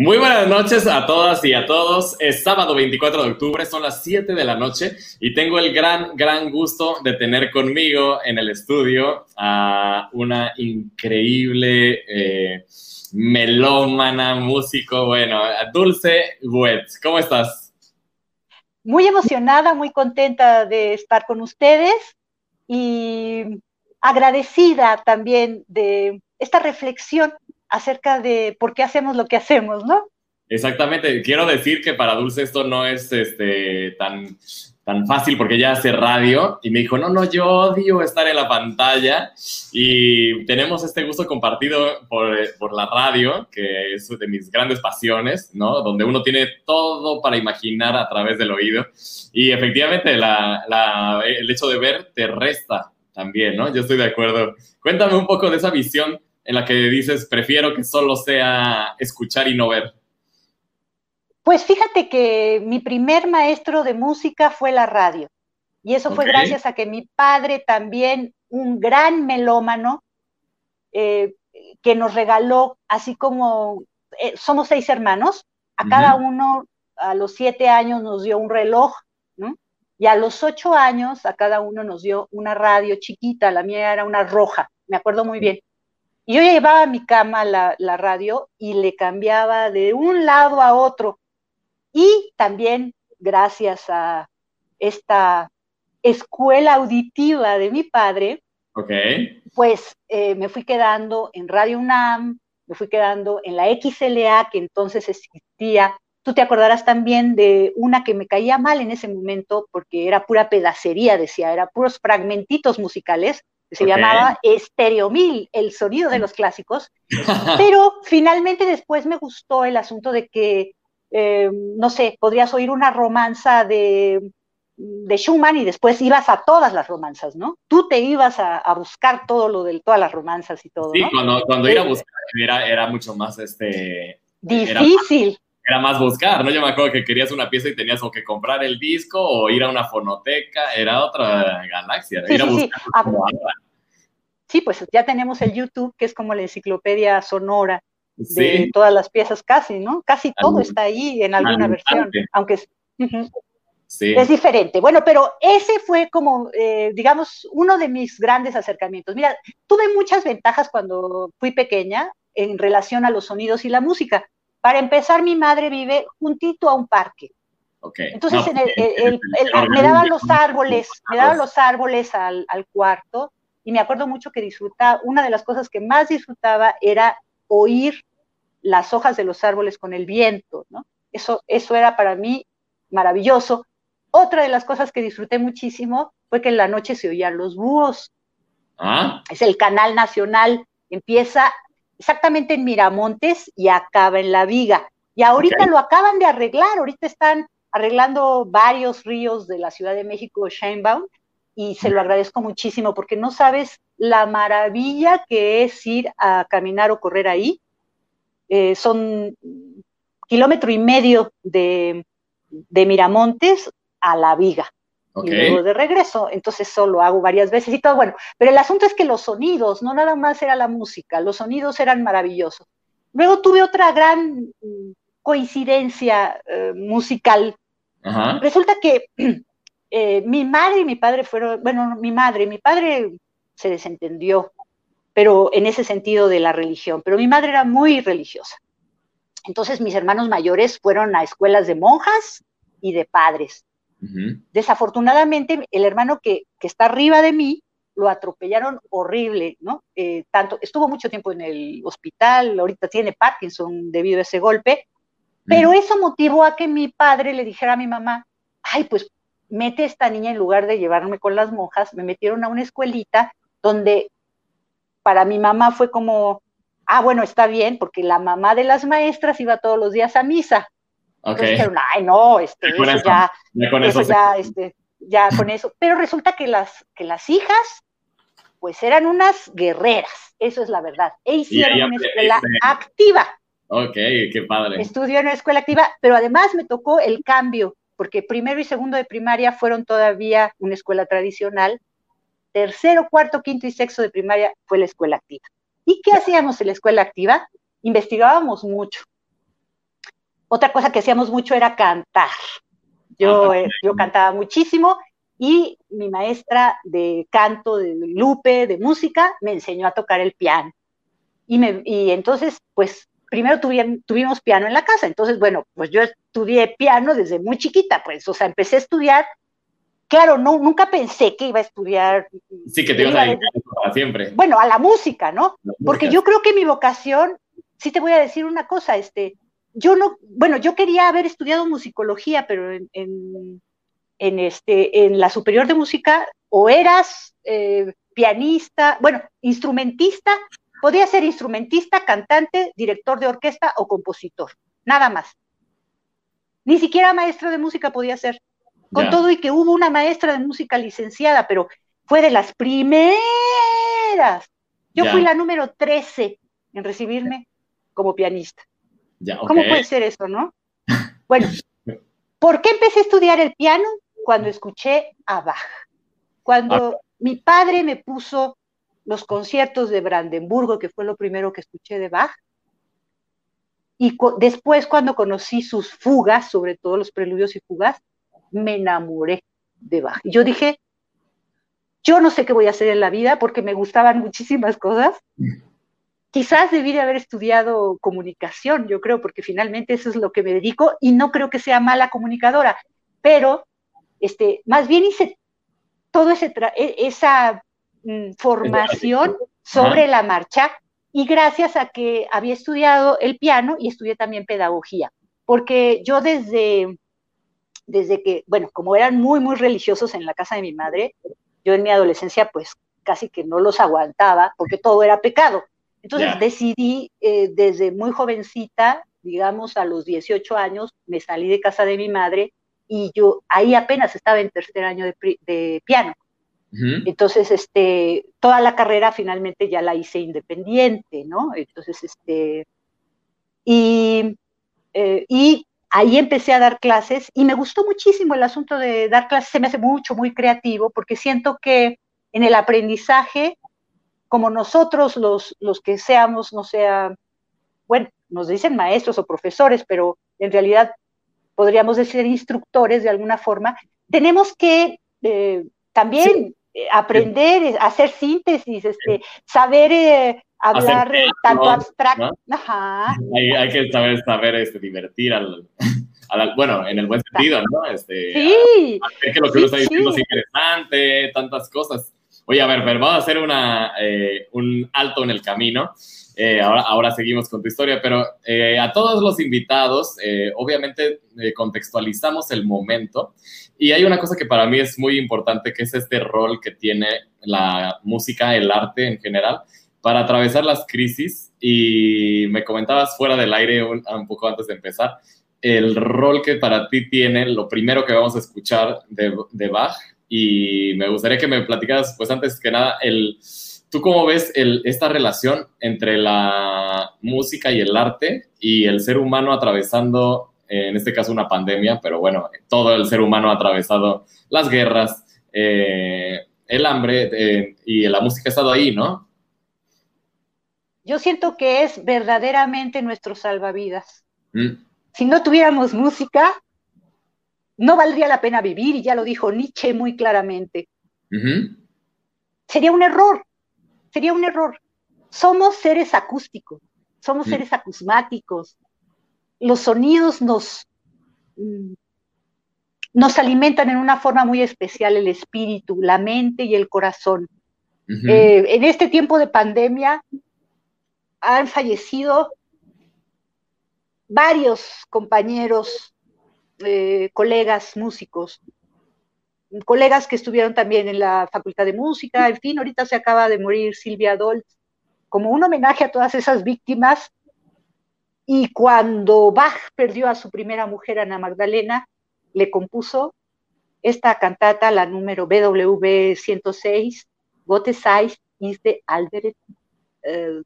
Muy buenas noches a todas y a todos. Es sábado 24 de octubre, son las 7 de la noche y tengo el gran, gran gusto de tener conmigo en el estudio a una increíble eh, melómana, músico, bueno, Dulce Wet. ¿Cómo estás? Muy emocionada, muy contenta de estar con ustedes y agradecida también de esta reflexión acerca de por qué hacemos lo que hacemos, ¿no? Exactamente. Quiero decir que para Dulce esto no es este, tan, tan fácil porque ella hace radio y me dijo, no, no, yo odio estar en la pantalla y tenemos este gusto compartido por, por la radio, que es de mis grandes pasiones, ¿no? Donde uno tiene todo para imaginar a través del oído y efectivamente la, la, el hecho de ver te resta también, ¿no? Yo estoy de acuerdo. Cuéntame un poco de esa visión en la que dices, prefiero que solo sea escuchar y no ver? Pues fíjate que mi primer maestro de música fue la radio. Y eso fue gracias a que mi padre también, un gran melómano, eh, que nos regaló, así como eh, somos seis hermanos, a cada uno a los siete años nos dio un reloj, ¿no? Y a los ocho años a cada uno nos dio una radio chiquita, la mía era una roja, me acuerdo muy bien. Y yo llevaba a mi cama la, radio y le cambiaba de un lado a otro. Y también gracias a esta escuela auditiva de mi padre, pues eh, me fui quedando en Radio UNAM, me fui quedando en la XLA que entonces existía. Tú te acordarás también de una que me caía mal en ese momento porque era pura pedacería, decía, era puros fragmentitos musicales se llamaba Stereo Mil, el sonido de los clásicos, pero finalmente después me gustó el asunto de que, eh, no sé, podrías oír una romanza de, de, Schumann y después ibas a todas las romanzas, ¿no? Tú te ibas a, buscar todo lo de todas las romanzas y todo. Sí, cuando, cuando ir a buscar era, era mucho más este... Difícil. Era más, buscar, ¿no? Yo me acuerdo que querías una pieza y tenías o que comprar el disco o ir a una fonoteca, era otra galaxia, ir a buscar sí, pues ya tenemos el YouTube, que es como la enciclopedia sonora de todas las piezas casi, ¿no? Casi todo está ahí en alguna versión, aunque es, es diferente. Bueno, pero ese fue como, eh, digamos, uno de mis grandes acercamientos. Mira, tuve muchas ventajas cuando fui pequeña en relación a los sonidos y la música. Para empezar, mi madre vive juntito a un parque. Entonces, me daban los árboles, me daban los árboles al, al cuarto y me acuerdo mucho que disfrutaba, una de las cosas que más disfrutaba era oír las hojas de los árboles con el viento, ¿no? Eso, eso era para mí maravilloso. Otra de las cosas que disfruté muchísimo fue que en la noche se oían los búhos. ¿Ah? Es el canal nacional, empieza exactamente en Miramontes y acaba en La Viga. Y ahorita lo acaban de arreglar, ahorita están arreglando varios ríos de la Ciudad de México, Sheinbaum, y se lo agradezco muchísimo porque no sabes la maravilla que es ir a caminar o correr ahí. Eh, son kilómetro y medio de, Miramontes a La Viga. Y luego de regreso, entonces solo hago varias veces y todo, bueno, pero el asunto es que los sonidos, no nada más era la música, los sonidos eran maravillosos. Luego tuve otra gran mm, coincidencia eh, musical. Resulta que Eh, mi madre y mi padre fueron, bueno, mi madre, mi padre se desentendió, pero en ese sentido de la religión, pero mi madre era muy religiosa. Entonces mis hermanos mayores fueron a escuelas de monjas y de padres. Desafortunadamente, el hermano que, está arriba de mí lo atropellaron horrible, ¿no? Eh, tanto, estuvo mucho tiempo en el hospital, ahorita tiene Parkinson debido a ese golpe, pero eso motivó a que mi padre le dijera a mi mamá, ay, pues mete esta niña en lugar de llevarme con las monjas, me metieron a una escuelita donde para mi mamá fue como, ah, bueno, está bien, porque la mamá de las maestras iba todos los días a misa. Entonces dijeron, ay, no, este, eso, ya, eso ya, este, ya con eso. Pero resulta que las, que las hijas, pues eran unas guerreras, eso es la verdad. E hicieron una escuela activa. Ok, qué padre. Estudió en una escuela activa, pero además me tocó el cambio porque primero y segundo de primaria fueron todavía una escuela tradicional, tercero, cuarto, quinto y sexto de primaria fue la escuela activa. ¿Y qué hacíamos en la escuela activa? Investigábamos mucho. Otra cosa que hacíamos mucho era cantar. Yo, ah, eh, yo cantaba muchísimo y mi maestra de canto, de Lupe, de música, me enseñó a tocar el piano. Y, me, y entonces, pues, primero tuvimos piano en la casa. Entonces, bueno, pues yo estudié piano desde muy chiquita, pues, o sea, empecé a estudiar. Claro, no, nunca pensé que iba a estudiar. Sí, que te ibas a dedicar para siempre. Bueno, a la música, ¿no? Porque yo creo que mi vocación, sí te voy a decir una cosa, este, yo no, bueno, yo quería haber estudiado musicología, pero en, en, este, en la superior de música o eras eh, pianista, bueno, instrumentista, podía ser instrumentista, cantante, director de orquesta o compositor, nada más. Ni siquiera maestro de música podía ser. Con todo y que hubo una maestra de música licenciada, pero fue de las primeras. Yo fui la número 13 en recibirme como pianista. ¿Cómo puede ser eso, no? Bueno, ¿por qué empecé a estudiar el piano? Cuando escuché a Bach. Cuando ah. mi padre me puso los conciertos de Brandenburgo, que fue lo primero que escuché de Bach, y después cuando conocí sus fugas, sobre todo los preludios y fugas, me enamoré de Bach. Yo dije, yo no sé qué voy a hacer en la vida porque me gustaban muchísimas cosas, quizás debí de haber estudiado comunicación, yo creo, porque finalmente eso es lo que me dedico y no creo que sea mala comunicadora, pero este, más bien hice toda e, esa mm, formación sobre la marcha y gracias a que había estudiado el piano y estudié también pedagogía, porque yo desde, desde que, bueno, como eran muy, muy religiosos en la casa de mi madre, yo en mi adolescencia pues casi que no los aguantaba porque todo era pecado. Entonces decidí eh, desde muy jovencita, digamos a los 18 años, me salí de casa de mi madre y yo ahí apenas estaba en tercer año de, piano. Entonces, este, toda la carrera finalmente ya la hice independiente, ¿no? Entonces, este, y, eh, y ahí empecé a dar clases y me gustó muchísimo el asunto de dar clases, se me hace mucho, muy creativo, porque siento que en el aprendizaje como nosotros los, los que seamos, no sea, bueno, nos dicen maestros o profesores, pero en realidad podríamos decir instructores de alguna forma, tenemos que eh, también eh, aprender, eh, hacer síntesis, este, saber hablar tanto abstracto. Hay, que saber, saber este, divertir al, bueno, en el buen sentido, ¿no? Este, sí. que lo que uno está diciendo es interesante, tantas cosas. Oye, a ver, vamos a hacer una, eh, un alto en el camino. Eh, ahora, ahora seguimos con tu historia, pero eh, a todos los invitados, obviamente contextualizamos el momento y hay una cosa que para mí es muy importante, que es este rol que tiene la música, el arte en general, para atravesar las crisis. Y me comentabas fuera del aire un, un poco antes de empezar, el rol que para ti tiene, lo primero que vamos a escuchar de, de Bach, y me gustaría que me platicaras, pues antes que nada, el, ¿tú cómo ves el, esta relación entre la música y el arte y el ser humano atravesando, en este caso, una pandemia, pero bueno, todo el ser humano ha atravesado las guerras, eh, el hambre eh, y la música ha estado ahí, ¿no? Yo siento que es verdaderamente nuestro salvavidas. Mm. Si no tuviéramos música, no valdría la pena vivir, y ya lo dijo Nietzsche muy claramente. Sería un error, sería un error. Somos seres acústicos, somos seres acusmáticos. Los sonidos nos, mm, nos alimentan en una forma muy especial el espíritu, la mente y el corazón. Eh, en este tiempo de pandemia han fallecido varios compañeros eh, colegas músicos, colegas que estuvieron también en la Facultad de Música, en fin, ahorita se acaba de morir Silvia Dolz, como un homenaje a todas esas víctimas. Y cuando Bach perdió a su primera mujer, Ana Magdalena, le compuso esta cantata, la número BWV 106, Gotte Zeit is the Albert uh,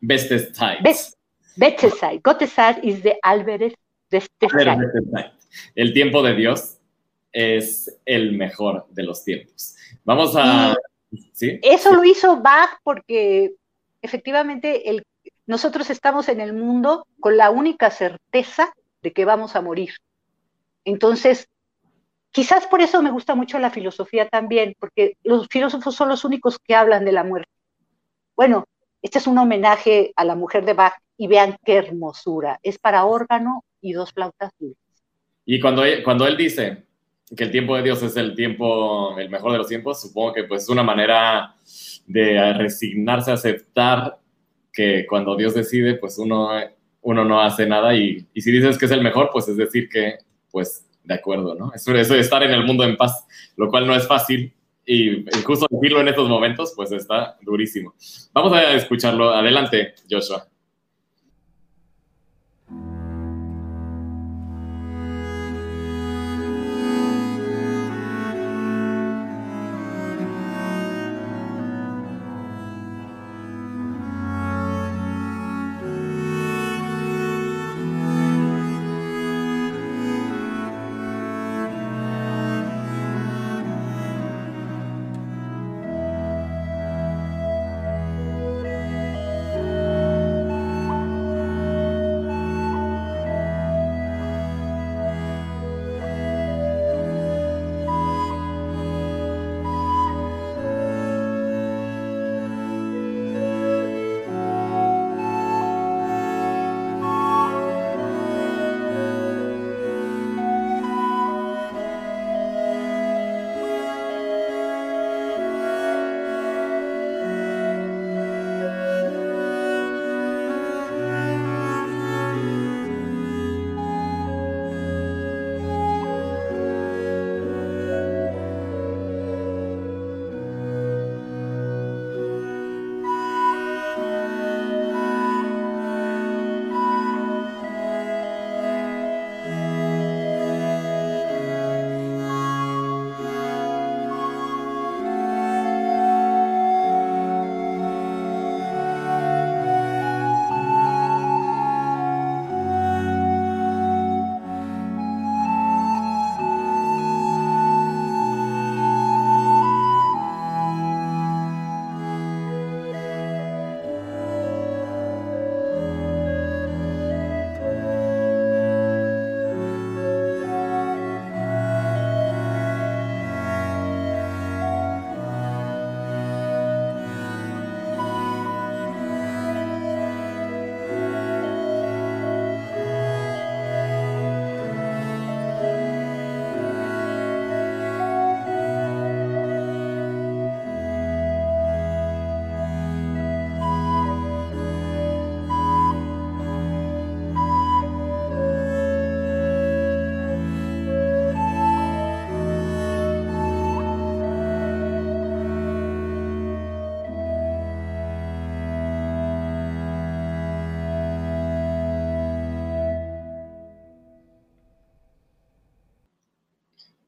Beste Zeit. Beste Zeit. Gotte Zeit is the Albert el tiempo de Dios es el mejor de los tiempos. Vamos a... Eso lo hizo Bach porque efectivamente el, nosotros estamos en el mundo con la única certeza de que vamos a morir. Entonces, quizás por eso me gusta mucho la filosofía también, porque los filósofos son los únicos que hablan de la muerte. Bueno, este es un homenaje a la mujer de Bach y vean qué hermosura. Es para órgano y dos flautas dulces. Y cuando, cuando él dice que el tiempo de Dios es el tiempo, el mejor de los tiempos, supongo que pues es una manera de resignarse a aceptar que cuando Dios decide, pues uno, uno no hace nada y, y, si dices que es el mejor, pues es decir que, pues, de acuerdo, ¿no? Eso, eso de estar en el mundo en paz, lo cual no es fácil y justo decirlo en estos momentos, pues está durísimo. Vamos a escucharlo. Adelante, Joshua.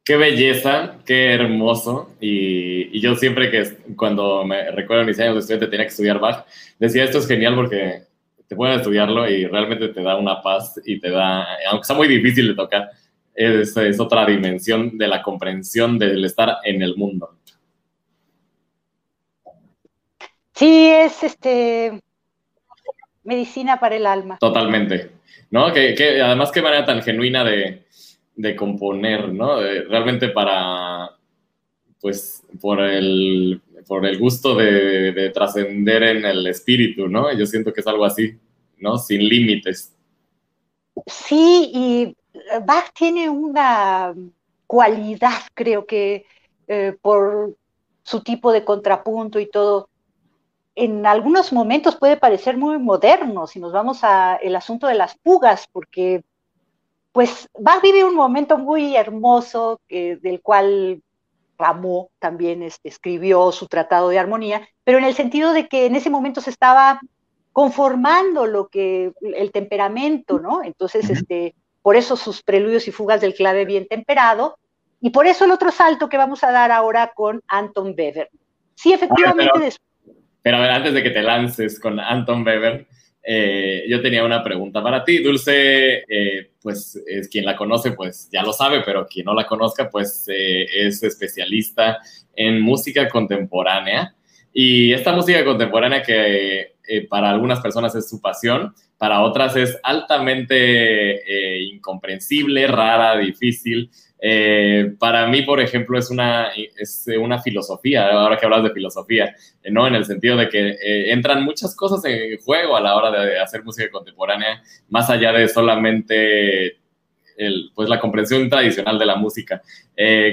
Qué belleza, qué hermoso. Y, yo siempre que cuando me recuerdo mis años de estudiante tenía que estudiar Bach, decía esto es genial porque te pueden estudiarlo y realmente te da una paz y te da, aunque sea muy difícil de tocar, es, es otra dimensión de la comprensión del estar en el mundo. Sí, es este medicina para el alma. Totalmente. ¿No? Que, que además qué manera tan genuina de, de componer, ¿no? realmente para, pues, por el, por el gusto de, trascender en el espíritu, ¿no? Yo siento que es algo así, ¿no? Sin límites. Sí, y Bach tiene una cualidad, creo que eh, por su tipo de contrapunto y todo, en algunos momentos puede parecer muy moderno si nos vamos al asunto de las fugas, porque pues va a vivir un momento muy hermoso del cual Rameau también este, escribió su tratado de armonía, pero en el sentido de que en ese momento se estaba conformando lo que el temperamento, ¿no? Entonces, este, por eso sus preludios y fugas del clave bien temperado, y por eso el otro salto que vamos a dar ahora con Anton Weber. Sí, efectivamente. pero, pero, a ver, antes de que te lances con Anton Weber, eh, yo tenía una pregunta para ti. Dulce, eh, pues es quien la conoce, pues ya lo sabe, pero quien no la conozca, pues eh, es especialista en música contemporánea. Y esta música contemporánea que eh, para algunas personas es su pasión, para otras es altamente eh, incomprensible, rara, difícil. Eh, para mí, por ejemplo, es una, es una filosofía, ahora que hablas de filosofía, ¿no? En el sentido de que entran muchas cosas en juego a la hora de hacer música contemporánea, más allá de solamente el, pues, la comprensión tradicional de la música.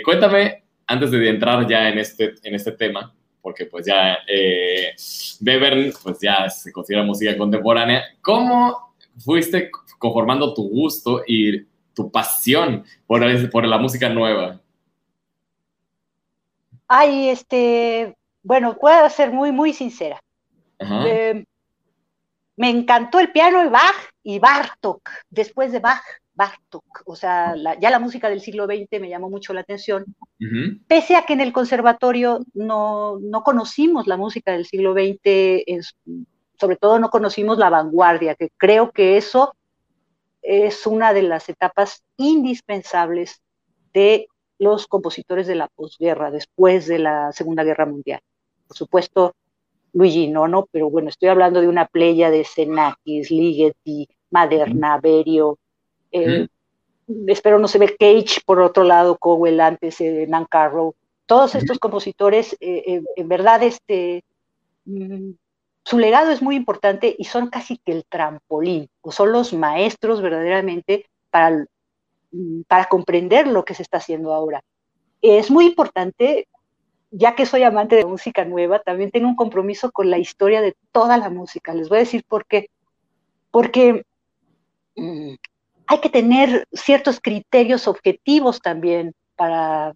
cuéntame, antes de entrar ya en este, en este tema, porque pues ya eh, Webern pues ya se considera música contemporánea. ¿Cómo fuiste conformando tu gusto y tu pasión por, por la música nueva? Ay, este, bueno, puedo ser muy, muy sincera. Eh, me encantó el piano de Bach y Bartok. Después de Bach, Bartok, o sea, ya la música del siglo XX me llamó mucho la atención, pese a que en el conservatorio no, conocimos la música del siglo XX, sobre todo no conocimos la vanguardia, que creo que eso es una de las etapas indispensables de los compositores de la posguerra, después de la Segunda Guerra Mundial. Por supuesto, Luigi Nono, pero bueno, estoy hablando de una playa de Xenakis, Ligeti, Maderna, Berio, eh, espero no se ve Cage, por otro lado, Cowell antes, eh, Nan Carroll, todos estos compositores, eh, en verdad, este, mm, su legado es muy importante y son casi que el trampolín, o son los maestros verdaderamente para, mm, para comprender lo que se está haciendo ahora. Es muy importante, ya que soy amante de música nueva, también tengo un compromiso con la historia de toda la música. Les voy a decir por qué. Porque mm, hay que tener ciertos criterios objetivos también para,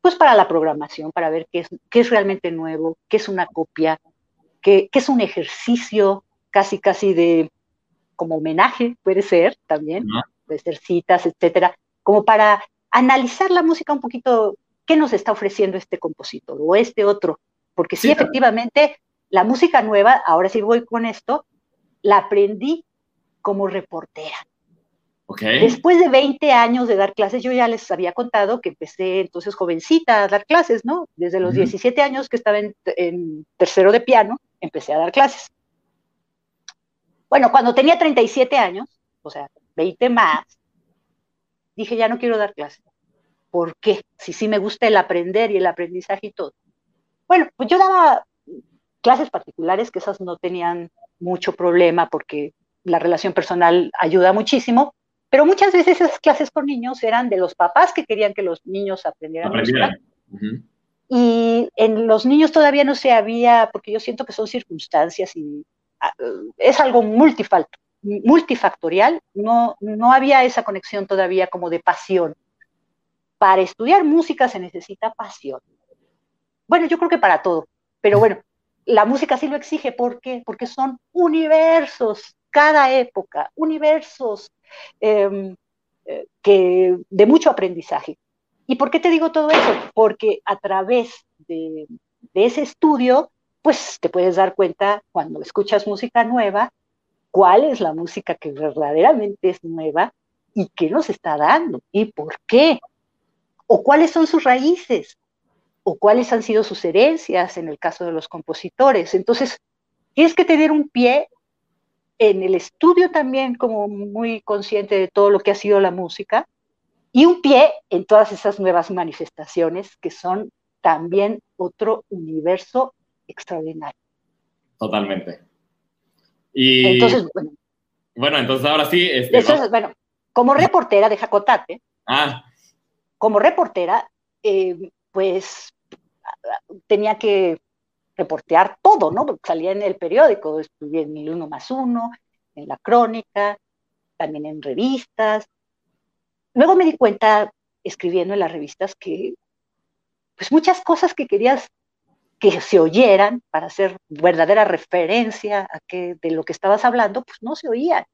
pues para la programación, para ver qué es, qué es realmente nuevo, qué es una copia, qué, es un ejercicio casi, casi de como homenaje, puede ser también, puede ser citas, etcétera, como para analizar la música un poquito, qué nos está ofreciendo este compositor o este otro, porque sí, efectivamente, la música nueva, ahora sí voy con esto, la aprendí como reportera. Después de 20 años de dar clases, yo ya les había contado que empecé entonces jovencita a dar clases, ¿no? Desde los 17 años que estaba en, tercero de piano, empecé a dar clases. Bueno, cuando tenía 37 años, o sea, 20 más, dije, ya no quiero dar clases. ¿Por qué? Si sí me gusta el aprender y el aprendizaje y todo. Bueno, pues yo daba clases particulares que esas no tenían mucho problema porque la relación personal ayuda muchísimo, pero muchas veces esas clases con niños eran de los papás que querían que los niños aprendieran. Y en los niños todavía no se había, porque yo siento que son circunstancias y ah, es algo multifactorial, no, no había esa conexión todavía como de pasión. Para estudiar música se necesita pasión. Bueno, yo creo que para todo, pero bueno, la música sí lo exige, ¿por qué? Porque son universos cada época, universos eh, que, de mucho aprendizaje. ¿Y por qué te digo todo eso? Porque a través de, ese estudio, pues te puedes dar cuenta cuando escuchas música nueva, cuál es la música que verdaderamente es nueva y qué nos está dando y por qué, o cuáles son sus raíces, o cuáles han sido sus herencias en el caso de los compositores. Entonces, tienes que tener un pie en el estudio también como muy consciente de todo lo que ha sido la música y un pie en todas esas nuevas manifestaciones que son también otro universo extraordinario. Totalmente. Y entonces, bueno, bueno entonces ahora sí. Este, bueno, como reportera de Jacotate, ah. como reportera, eh, pues tenía que reportear todo, ¿no? Salía en el periódico, estudié en el uno más uno, en la crónica, también en revistas. Luego me di cuenta, escribiendo en las revistas, que pues muchas cosas que querías que se oyeran para hacer verdadera referencia a que de lo que estabas hablando, pues no se oían.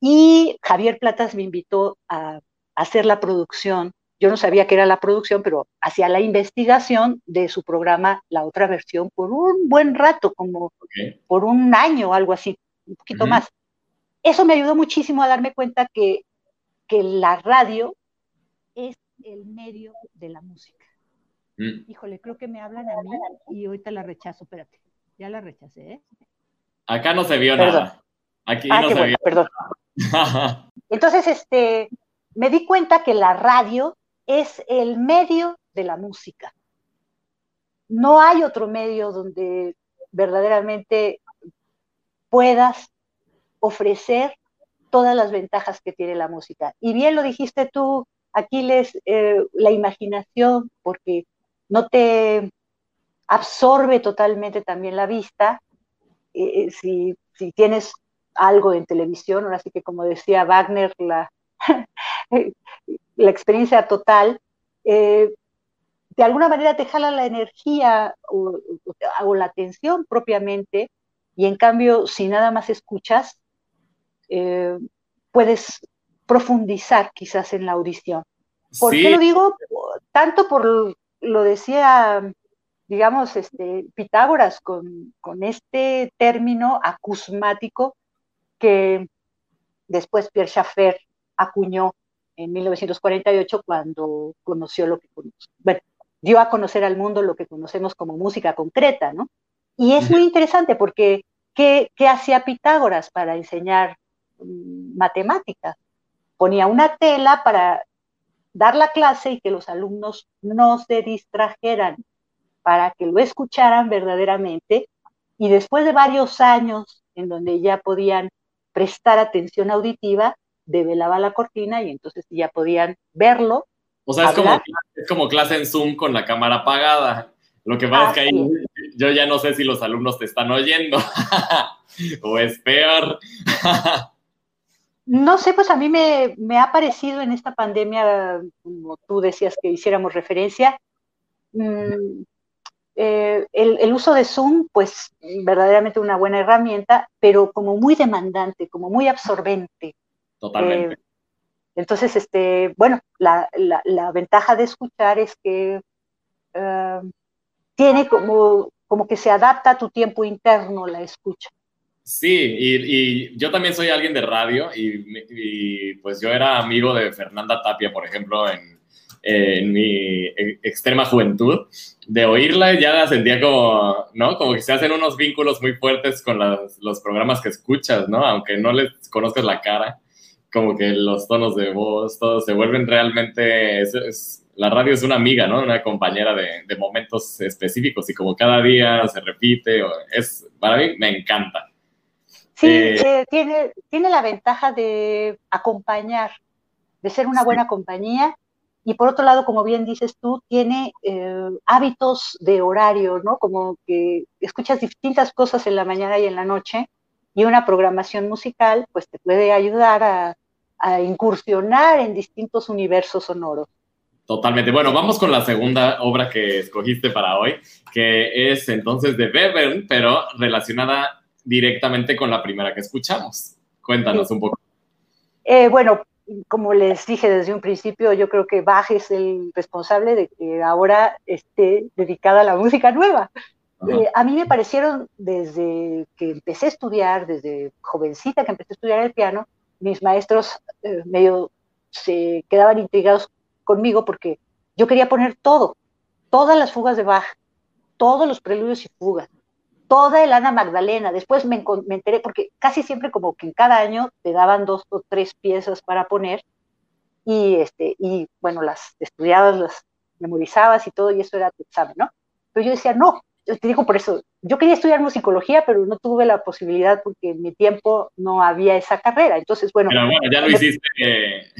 Y Javier Platas me invitó a hacer la producción yo no sabía qué era la producción, pero hacía la investigación de su programa, la otra versión, por un buen rato, como por un año o algo así, un poquito más. Eso me ayudó muchísimo a darme cuenta que, que la radio es el medio de la música. Mm. Híjole, creo que me hablan a mí y ahorita la rechazo, espérate. Ya la rechacé, ¿eh? Acá no se vio nada. Aquí ah, no se vio. Perdón. Entonces, este, me di cuenta que la radio es el medio de la música. No hay otro medio donde verdaderamente puedas ofrecer todas las ventajas que tiene la música. Y bien lo dijiste tú, Aquiles, eh, la imaginación, porque no te absorbe totalmente también la vista. Eh, eh, si, si, tienes algo en televisión, ahora sí que como decía Wagner, la, la experiencia total, de alguna manera te jala la energía o, o, la atención propiamente, y en cambio, si nada más escuchas, eh, puedes profundizar quizás en la audición. ¿Por qué lo digo? Tanto por lo decía, digamos, este, Pitágoras con, este término acusmático que después Pierre Schaeffer acuñó en 1948 cuando conoció lo que bueno, dio a conocer al mundo lo que conocemos como música concreta, ¿no? Y es muy interesante porque ¿qué, qué hacía Pitágoras para enseñar matemáticas. Ponía una tela para dar la clase y que los alumnos no se distrajeran, para que lo escucharan verdaderamente. Y después de varios años en donde ya podían prestar atención auditiva, develaba la cortina y entonces ya podían verlo. O sea, es como, es como, clase en Zoom con la cámara apagada. Lo que pasa es que ahí yo ya no sé si los alumnos te están oyendo o es peor. No sé, pues a mí me, ha parecido en esta pandemia, como tú decías que hiciéramos referencia, mm, eh, el, uso de Zoom, pues verdaderamente una buena herramienta, pero como muy demandante, como muy absorbente. Totalmente. Eh, entonces, este, bueno, la, ventaja de escuchar es que eh, tiene como, como que se adapta a tu tiempo interno la escucha. Sí, y, yo también soy alguien de radio y, pues yo era amigo de Fernanda Tapia, por ejemplo, en, mi e, extrema juventud. De oírla ya la sentía como, ¿no? Como que se hacen unos vínculos muy fuertes con los programas que escuchas, ¿no? Aunque no les conozcas la cara, como que los tonos de voz, todos se vuelven realmente... la radio es una amiga, ¿no? Una compañera de, de momentos específicos y como cada día se repite, es, para mí me encanta. Sí, eh, eh, tiene, tiene la ventaja de acompañar, de ser una buena compañía. Y por otro lado, como bien dices tú, tiene eh, hábitos de horario, ¿no? Como que escuchas distintas cosas en la mañana y en la noche. Y una programación musical, pues te puede ayudar a, a incursionar en distintos universos sonoros. Totalmente. Bueno, vamos con la segunda obra que escogiste para hoy, que es entonces de Bevern, pero relacionada directamente con la primera que escuchamos. Cuéntanos un poco. Eh, bueno, como les dije desde un principio, yo creo que Bach es el responsable de que ahora esté dedicada a la música nueva. Eh, a mí me parecieron desde que empecé a estudiar, desde jovencita que empecé a estudiar el piano, mis maestros eh, medio se quedaban intrigados conmigo porque yo quería poner todo, todas las fugas de Bach, todos los preludios y fugas, toda el Ana Magdalena. Después me, enteré, porque casi siempre como que en cada año te daban dos o tres piezas para poner, y, este, y bueno, las estudiabas, las memorizabas y todo, y eso era tu examen, ¿no? Pero yo decía, no, te digo por eso, yo quería estudiar musicología, pero no tuve la posibilidad porque en mi tiempo no había esa carrera. Entonces, bueno. Pero bueno, ya lo hiciste, eh,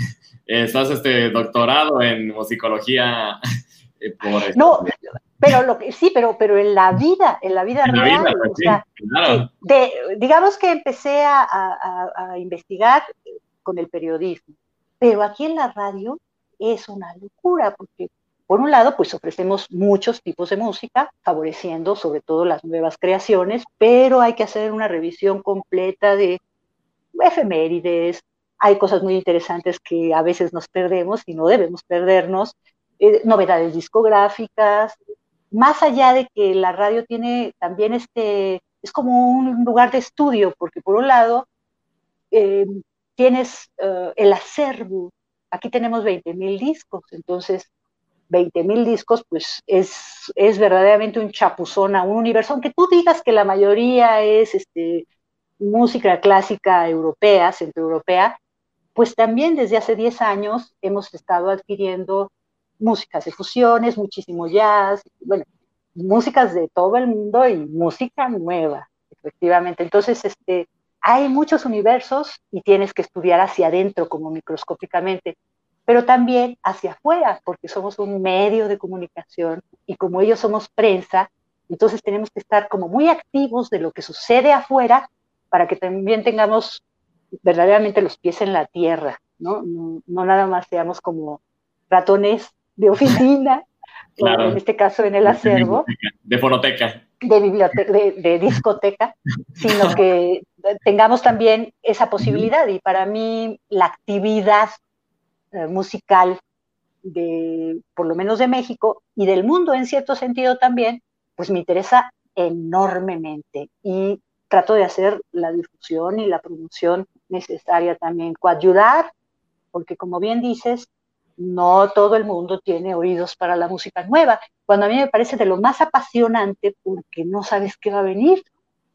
estás este doctorado en musicología. Eh, por no, pero lo que sí, pero, pero en la vida, en la vida real, o sea, de, digamos que empecé a, investigar con el periodismo, pero aquí en la radio es una locura, porque por un lado, pues ofrecemos muchos tipos de música, favoreciendo sobre todo las nuevas creaciones, pero hay que hacer una revisión completa de efemérides, hay cosas muy interesantes que a veces nos perdemos y no debemos perdernos, eh, novedades discográficas, más allá de que la radio tiene también este, es como un lugar de estudio, porque por un lado eh, tienes eh, el acervo, aquí tenemos 20 mil discos, entonces 20 mil discos, pues es, es verdaderamente un chapuzón a un universo, aunque tú digas que la mayoría es este, música clásica europea, centroeuropea, pues también desde hace 10 años hemos estado adquiriendo músicas de fusiones, muchísimo jazz, bueno, músicas de todo el mundo y música nueva, efectivamente. Entonces, este, hay muchos universos y tienes que estudiar hacia adentro como microscópicamente pero también hacia afuera, porque somos un medio de comunicación y como ellos somos prensa, entonces tenemos que estar como muy activos de lo que sucede afuera para que también tengamos verdaderamente los pies en la tierra, ¿no? No, nada más seamos como ratones de oficina, en este caso en el acervo. De fonoteca. De, biblioteca, de discoteca, sino que tengamos también esa posibilidad. Y para mí la actividad eh, musical de, por lo menos de México y del mundo en cierto sentido también, pues me interesa enormemente y trato de hacer la difusión y la promoción necesaria también, coayudar, porque como bien dices, no todo el mundo tiene oídos para la música nueva, cuando a mí me parece de lo más apasionante porque no sabes qué va a venir,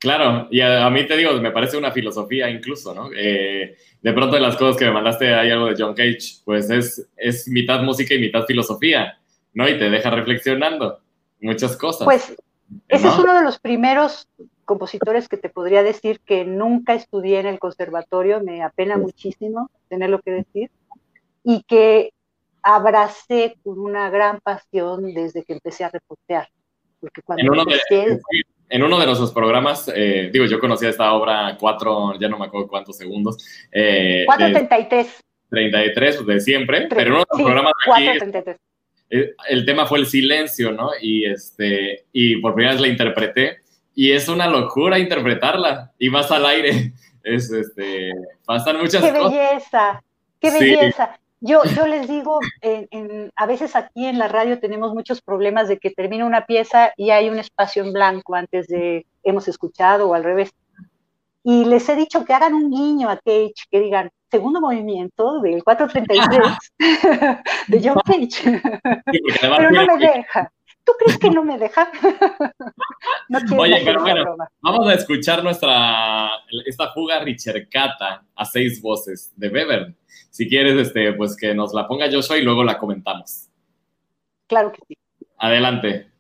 Claro, y a, mí te digo, me parece una filosofía incluso, ¿no? Eh, de pronto en las cosas que me mandaste hay algo de John Cage, pues es, es mitad música y mitad filosofía, ¿no? Y te deja reflexionando muchas cosas. Pues ese es uno de los primeros compositores que te podría decir que nunca estudié en el conservatorio, me apena muchísimo tener lo que decir, y que abracé con una gran pasión desde que empecé a reportear. Porque cuando empecé, en uno de nuestros programas, eh, digo, yo conocía esta obra cuatro, ya no me acuerdo cuántos segundos. Eh, 4.33. 33, de siempre, pero en uno de los programas aquí, eh, el tema fue el silencio, ¿no? Y, este, y por primera vez la interpreté, y es una locura interpretarla, y más al aire, es, este, pasan muchas ¡Qué cosas. ¡Qué belleza! ¡Qué belleza! Yo, yo les digo, a veces aquí en la radio tenemos muchos problemas de que termina una pieza y hay un espacio en blanco antes de hemos escuchado o al revés. Y les he dicho que hagan un guiño a Cage, que digan, segundo movimiento del 433 de John Cage. Pero no me deja. ¿Tú crees que no me deja? no Oye, pero bueno, vamos a escuchar nuestra, esta fuga Ricercata a seis voces de Weber si quieres, este, pues que nos la ponga Joshua y luego la comentamos. Claro que sí. Adelante.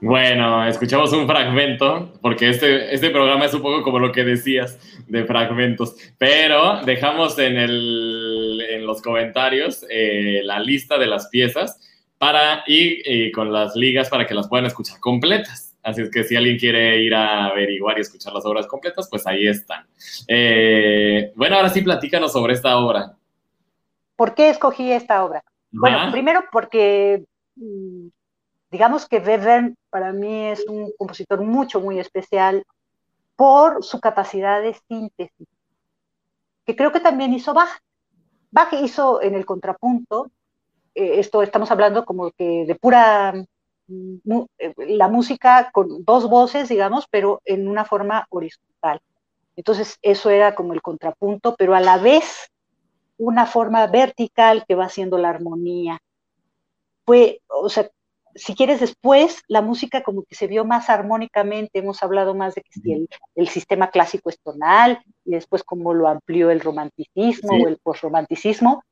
Bueno, escuchamos un fragmento, porque este, este programa es un poco como lo que decías de fragmentos, pero dejamos en, el, en los comentarios eh, la lista de las piezas para ir con las ligas para que las puedan escuchar completas. Así es que si alguien quiere ir a averiguar y escuchar las obras completas, pues ahí están. Eh, bueno, ahora sí platícanos sobre esta obra. ¿Por qué escogí esta obra? Bueno, primero porque mm, digamos que Weber para mí es un compositor mucho, muy especial por su capacidad de síntesis, que creo que también hizo Bach. Bach hizo en el contrapunto, eh, esto estamos hablando como que de pura, mm, eh, la música con dos voces, digamos, pero en una forma horizontal. Entonces, eso era como el contrapunto, pero a la vez una forma vertical que va haciendo la armonía. Fue, o sea, si quieres después, la música como que se vio más armónicamente, hemos hablado más de que el, sistema clásico es tonal, y después cómo lo amplió el romanticismo o el posromanticismo,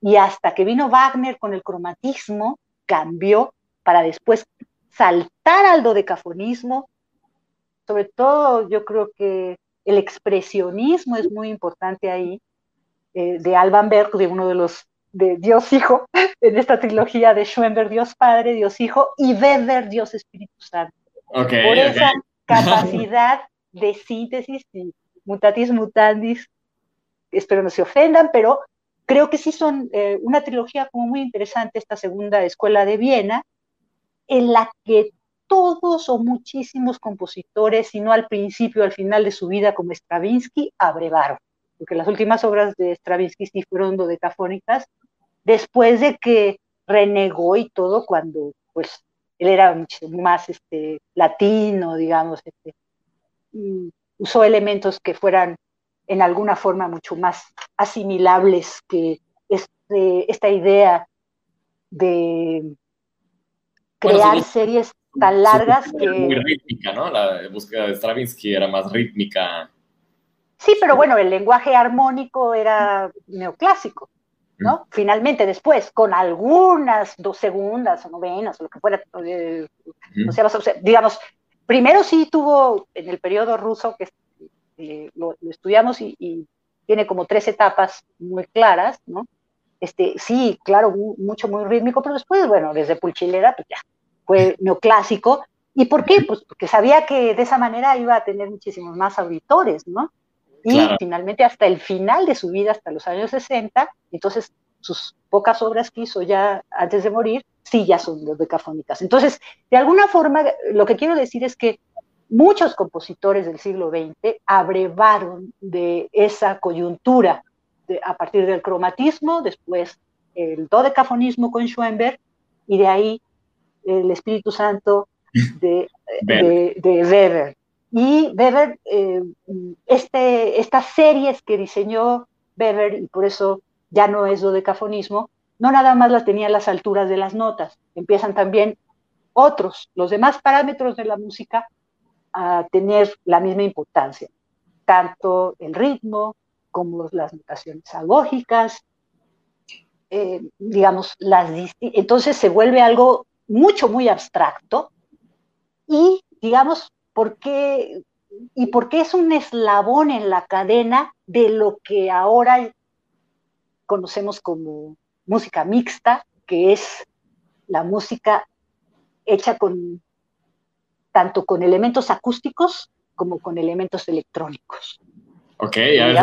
y hasta que vino Wagner con el cromatismo, cambió para después saltar al dodecafonismo, sobre todo yo creo que el expresionismo es muy importante ahí, eh, de Alban Berg, de uno de los de Dios Hijo, en esta trilogía de Schoenberg, Dios Padre, Dios Hijo, y Weber, Dios Espíritu Santo. Por esa capacidad de síntesis y mutatis mutandis, espero no se ofendan, pero creo que sí son eh, una trilogía como muy interesante, esta segunda escuela de Viena, en la que todos o muchísimos compositores, si no al principio, al final de su vida, como Stravinsky, abrevaron porque las últimas obras de Stravinsky sí fueron dodecafónicas, después de que renegó y todo cuando pues él era mucho más este, latino, digamos, este, usó elementos que fueran en alguna forma mucho más asimilables que este, esta idea de crear series tan largas que... Muy rítmica, ¿no? La búsqueda de Stravinsky era más rítmica. Sí, pero bueno, el lenguaje armónico era neoclásico. ¿No? Finalmente, después, con algunas dos segundas o novenas o lo que fuera, eh, digamos, primero sí tuvo en el periodo ruso, que eh, lo, estudiamos y, tiene como tres etapas muy claras, ¿no? Este, sí, claro, mucho, muy rítmico, pero después, bueno, desde Pulchilera, pues ya, fue neoclásico. ¿Y por qué? Pues porque sabía que de esa manera iba a tener muchísimos más auditores, ¿no? Y finalmente hasta el final de su vida, hasta los años 60, entonces sus pocas obras que hizo ya antes de morir, sí ya son decafónicas. Entonces, de alguna forma, lo que quiero decir es que muchos compositores del siglo XX abrevaron de esa coyuntura a partir del cromatismo, después el dodecafonismo con Schoenberg, y de ahí el Espíritu Santo de, de, de Weber. Y Weber, eh, este, estas series que diseñó Weber, y por eso ya no es dodecafonismo, no nada más las tenía las alturas de las notas, empiezan también otros, los demás parámetros de la música a tener la misma importancia, tanto el ritmo como las notaciones agógicas, eh, digamos, las entonces se vuelve algo mucho, muy abstracto y, digamos, ¿Por qué, y por qué es un eslabón en la cadena de lo que ahora conocemos como música mixta, que es la música hecha con tanto con elementos acústicos como con elementos electrónicos. Ok, a ver,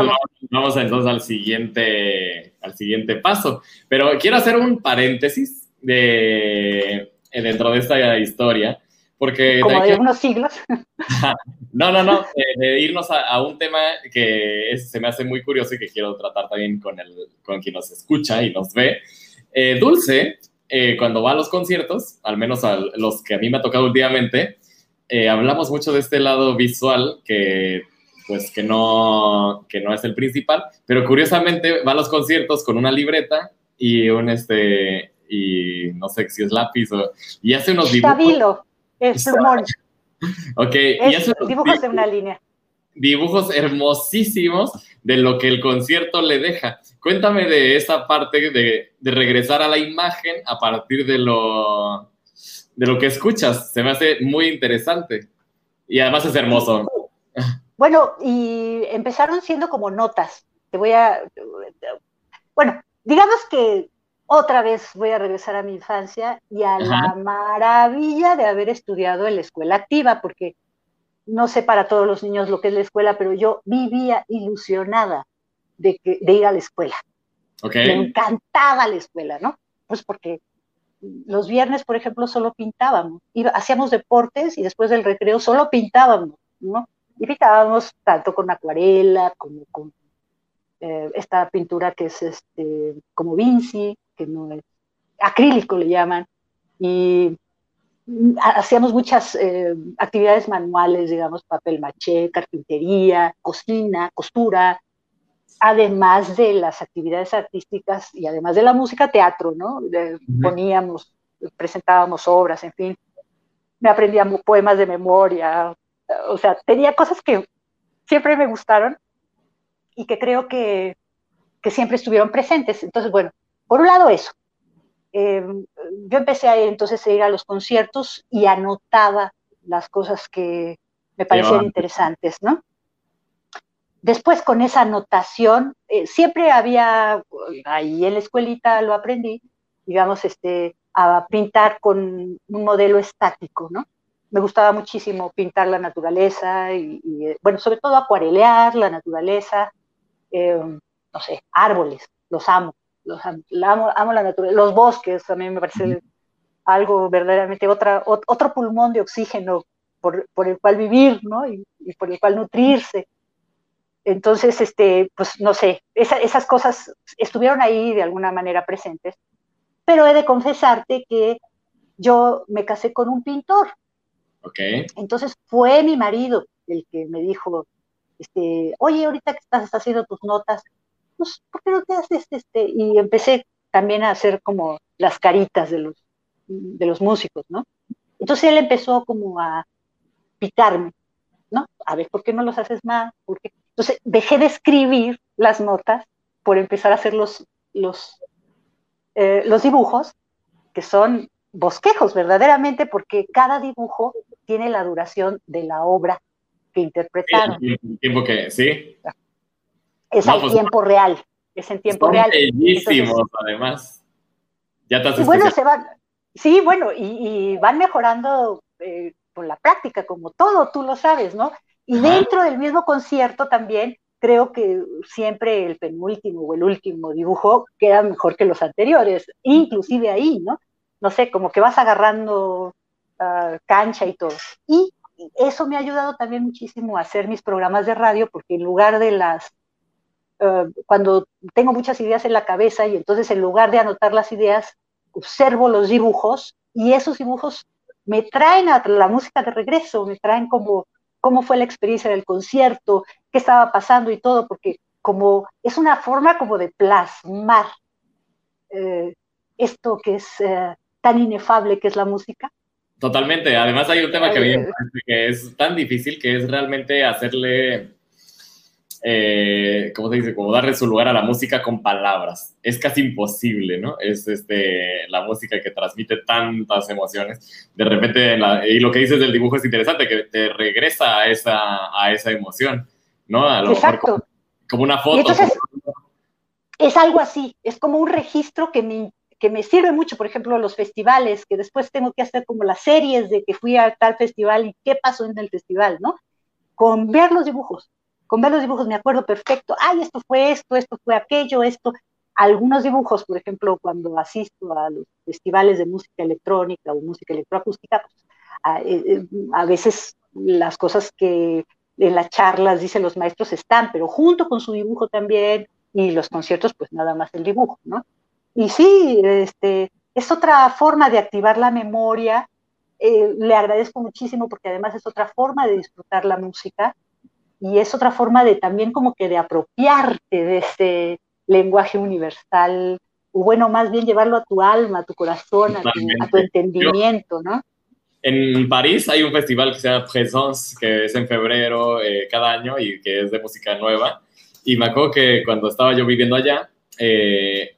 vamos, entonces al siguiente, al siguiente paso. Pero quiero hacer un paréntesis de, dentro de esta historia porque Como de, unos siglos. no, no, no, de, irnos a, un tema que se me hace muy curioso y que quiero tratar también con, el, con quien nos escucha y nos ve. Eh, Dulce, eh, cuando va a los conciertos, al menos a los que a mí me ha tocado últimamente, eh, hablamos mucho de este lado visual que pues que no, que no es el principal, pero curiosamente va a los conciertos con una libreta y un este y no sé si es lápiz o y hace unos dibujos. Es plumón. ok, y eso dibujos de una línea. Dibujos hermosísimos de lo que el concierto le deja. Cuéntame de esa parte de, regresar a la imagen a partir de lo, de lo que escuchas. Se me hace muy interesante. Y además es hermoso. Bueno, y empezaron siendo como notas. Te voy a... Bueno, digamos que otra vez voy a regresar a mi infancia y a la maravilla de haber estudiado en la escuela activa, porque no sé para todos los niños lo que es la escuela, pero yo vivía ilusionada de, que, de ir a la escuela. Me encantaba la escuela, ¿no? Pues porque los viernes, por ejemplo, solo pintábamos, hacíamos deportes y después del recreo solo pintábamos, ¿no? Y pintábamos tanto con acuarela como con eh, esta pintura que es este, como Vinci, que no es acrílico le llaman, y hacíamos muchas eh, actividades manuales, digamos, papel maché, carpintería, cocina, costura, además de las actividades artísticas y además de la música, teatro, ¿no? Poníamos, presentábamos obras, en fin. Me aprendía poemas de memoria, o sea, tenía cosas que siempre me gustaron y que creo que, que siempre estuvieron presentes. Entonces, bueno, por un lado eso. Eh, yo empecé a ir, entonces a ir a los conciertos y anotaba las cosas que me parecían interesantes, ¿no? Después con esa anotación, eh, siempre había, ahí en la escuelita lo aprendí, digamos, este, a pintar con un modelo estático, ¿no? Me gustaba muchísimo pintar la naturaleza y, eh, bueno, sobre todo acuarelear la naturaleza, eh, no sé, árboles, los amo, los amo, amo, la naturaleza, los bosques, mí me parece algo verdaderamente, otra, otro pulmón de oxígeno por, por el cual vivir, ¿no? y por el cual nutrirse. Entonces, este, pues no sé, esas cosas estuvieron ahí de alguna manera presentes, pero he de confesarte que yo me casé con un pintor. Okay. Entonces fue mi marido el que me dijo, este, oye, ahorita que estás haciendo tus notas, pues, ¿por qué no te haces este? Y empecé también a hacer como las caritas de los, de los músicos, ¿no? Entonces él empezó como a picarme, ¿no? A ver, ¿por qué no los haces más? ¿Por? Entonces, dejé de escribir las notas por empezar a hacer los, los, eh, los dibujos, que son bosquejos verdaderamente, porque cada dibujo tiene la duración de la obra que interpretaron. El tiempo que, sí. Es al pues, tiempo real, es en tiempo real. Bellísimos, además. Ya te bueno, se van, sí, bueno, y, van mejorando eh, con la práctica, como todo, tú lo sabes, ¿no? Y dentro del mismo concierto también creo que siempre el penúltimo o el último dibujo queda mejor que los anteriores, inclusive ahí, ¿no? No sé, como que vas agarrando ah, cancha y todo. Y eso me ha ayudado también muchísimo a hacer mis programas de radio, porque en lugar de las, ah, cuando tengo muchas ideas en la cabeza y entonces en lugar de anotar las ideas, observo los dibujos y esos dibujos me traen a la música de regreso, me traen como cómo fue la experiencia del concierto, qué estaba pasando y todo, porque como es una forma como de plasmar eh, esto que es eh, tan inefable que es la música. Totalmente. Además hay un tema que, que es tan difícil que es realmente hacerle eh, ¿cómo se dice? Como darle su lugar a la música con palabras. Es casi imposible, ¿no? Es este, la música que transmite tantas emociones. De repente, y lo que dices del dibujo es interesante, que te regresa a esa, a esa emoción, ¿no? A lo Exacto. como, una foto. es algo así, es como un registro que me, que me sirve mucho, por ejemplo, los festivales, que después tengo que hacer como las series de que fui a tal festival y qué pasó en el festival, ¿no? Con ver los dibujos con ver los dibujos me acuerdo perfecto, ay, esto fue esto, esto fue aquello, esto. Algunos dibujos, por ejemplo, cuando asisto a los festivales de música electrónica o música electroacústica, pues, eh, eh, a veces las cosas que en las charlas dicen los maestros están, pero junto con su dibujo también, y los conciertos, pues nada más el dibujo, ¿no? Y sí, este, es otra forma de activar la memoria. Eh, le agradezco muchísimo porque además es otra forma de disfrutar la música y es otra forma de también como que de apropiarte de ese lenguaje universal, o bueno, más bien llevarlo a tu alma, a tu corazón, a tu, entendimiento, ¿no? En París hay un festival que se llama Présence, que es en febrero eh, cada año y que es de música nueva. Y me acuerdo que cuando estaba yo viviendo allá, eh,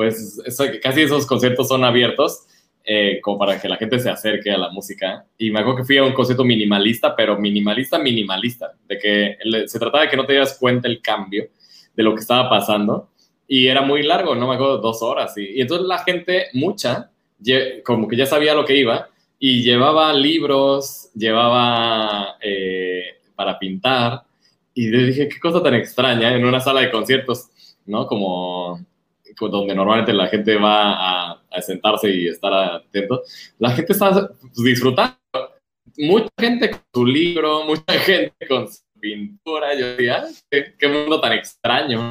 pues casi esos conciertos son abiertos eh, como para que la gente se acerque a la música. Y me acuerdo que fui a un concierto minimalista, pero minimalista, minimalista, de que se trataba de que no te dieras cuenta el cambio de lo que estaba pasando. Y era muy largo, no me acuerdo, dos horas. Y, entonces la gente, mucha, como que ya sabía lo que iba, y llevaba libros, llevaba eh, para pintar. Y dije, qué cosa tan extraña en una sala de conciertos, ¿no? Como donde normalmente la gente va a, sentarse y estar atento, la gente está disfrutando. Mucha gente con su libro, mucha gente con su pintura. Yo decía, qué, mundo tan extraño.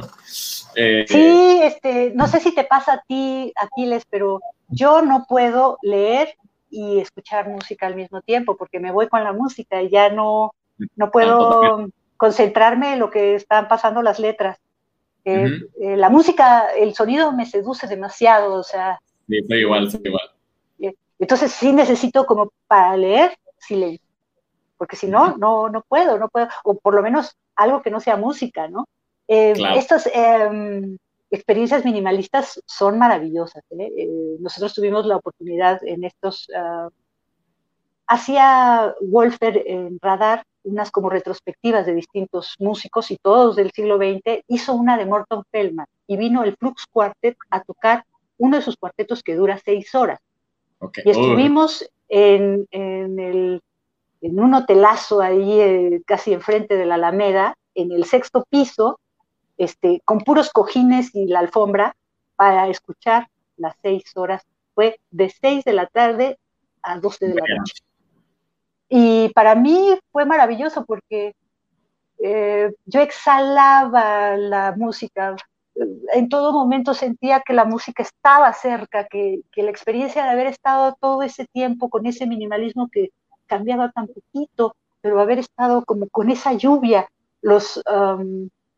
Eh, sí, este, no sé si te pasa a ti, Aquiles, pero yo no puedo leer y escuchar música al mismo tiempo porque me voy con la música y ya no, no puedo concentrarme en lo que están pasando las letras. Eh, eh, la música, el sonido me seduce demasiado, o sea. Sí, igual, igual. Eh, entonces sí necesito como para leer silencio, porque si no, no, no puedo, no puedo, o por lo menos algo que no sea música, ¿no? Estas em, experiencias minimalistas son maravillosas. nosotros tuvimos la oportunidad en estos... Uh, hacía Wolfer en Radar unas como retrospectivas de distintos músicos y todos del siglo XX, hizo una de Morton Feldman y vino el Flux Quartet a tocar uno de sus cuartetos que dura seis horas. Y estuvimos en, el, en, un hotelazo ahí eh, casi enfrente de la Alameda, en el sexto piso, este, con puros cojines y la alfombra para escuchar las seis horas. Fue de seis de la tarde a doce de la noche. Y para mí fue maravilloso porque eh, yo exhalaba la música. En todo momento sentía que la música estaba cerca, que, la experiencia de haber estado todo ese tiempo con ese minimalismo que cambiaba tan poquito, pero haber estado como con esa lluvia. Los,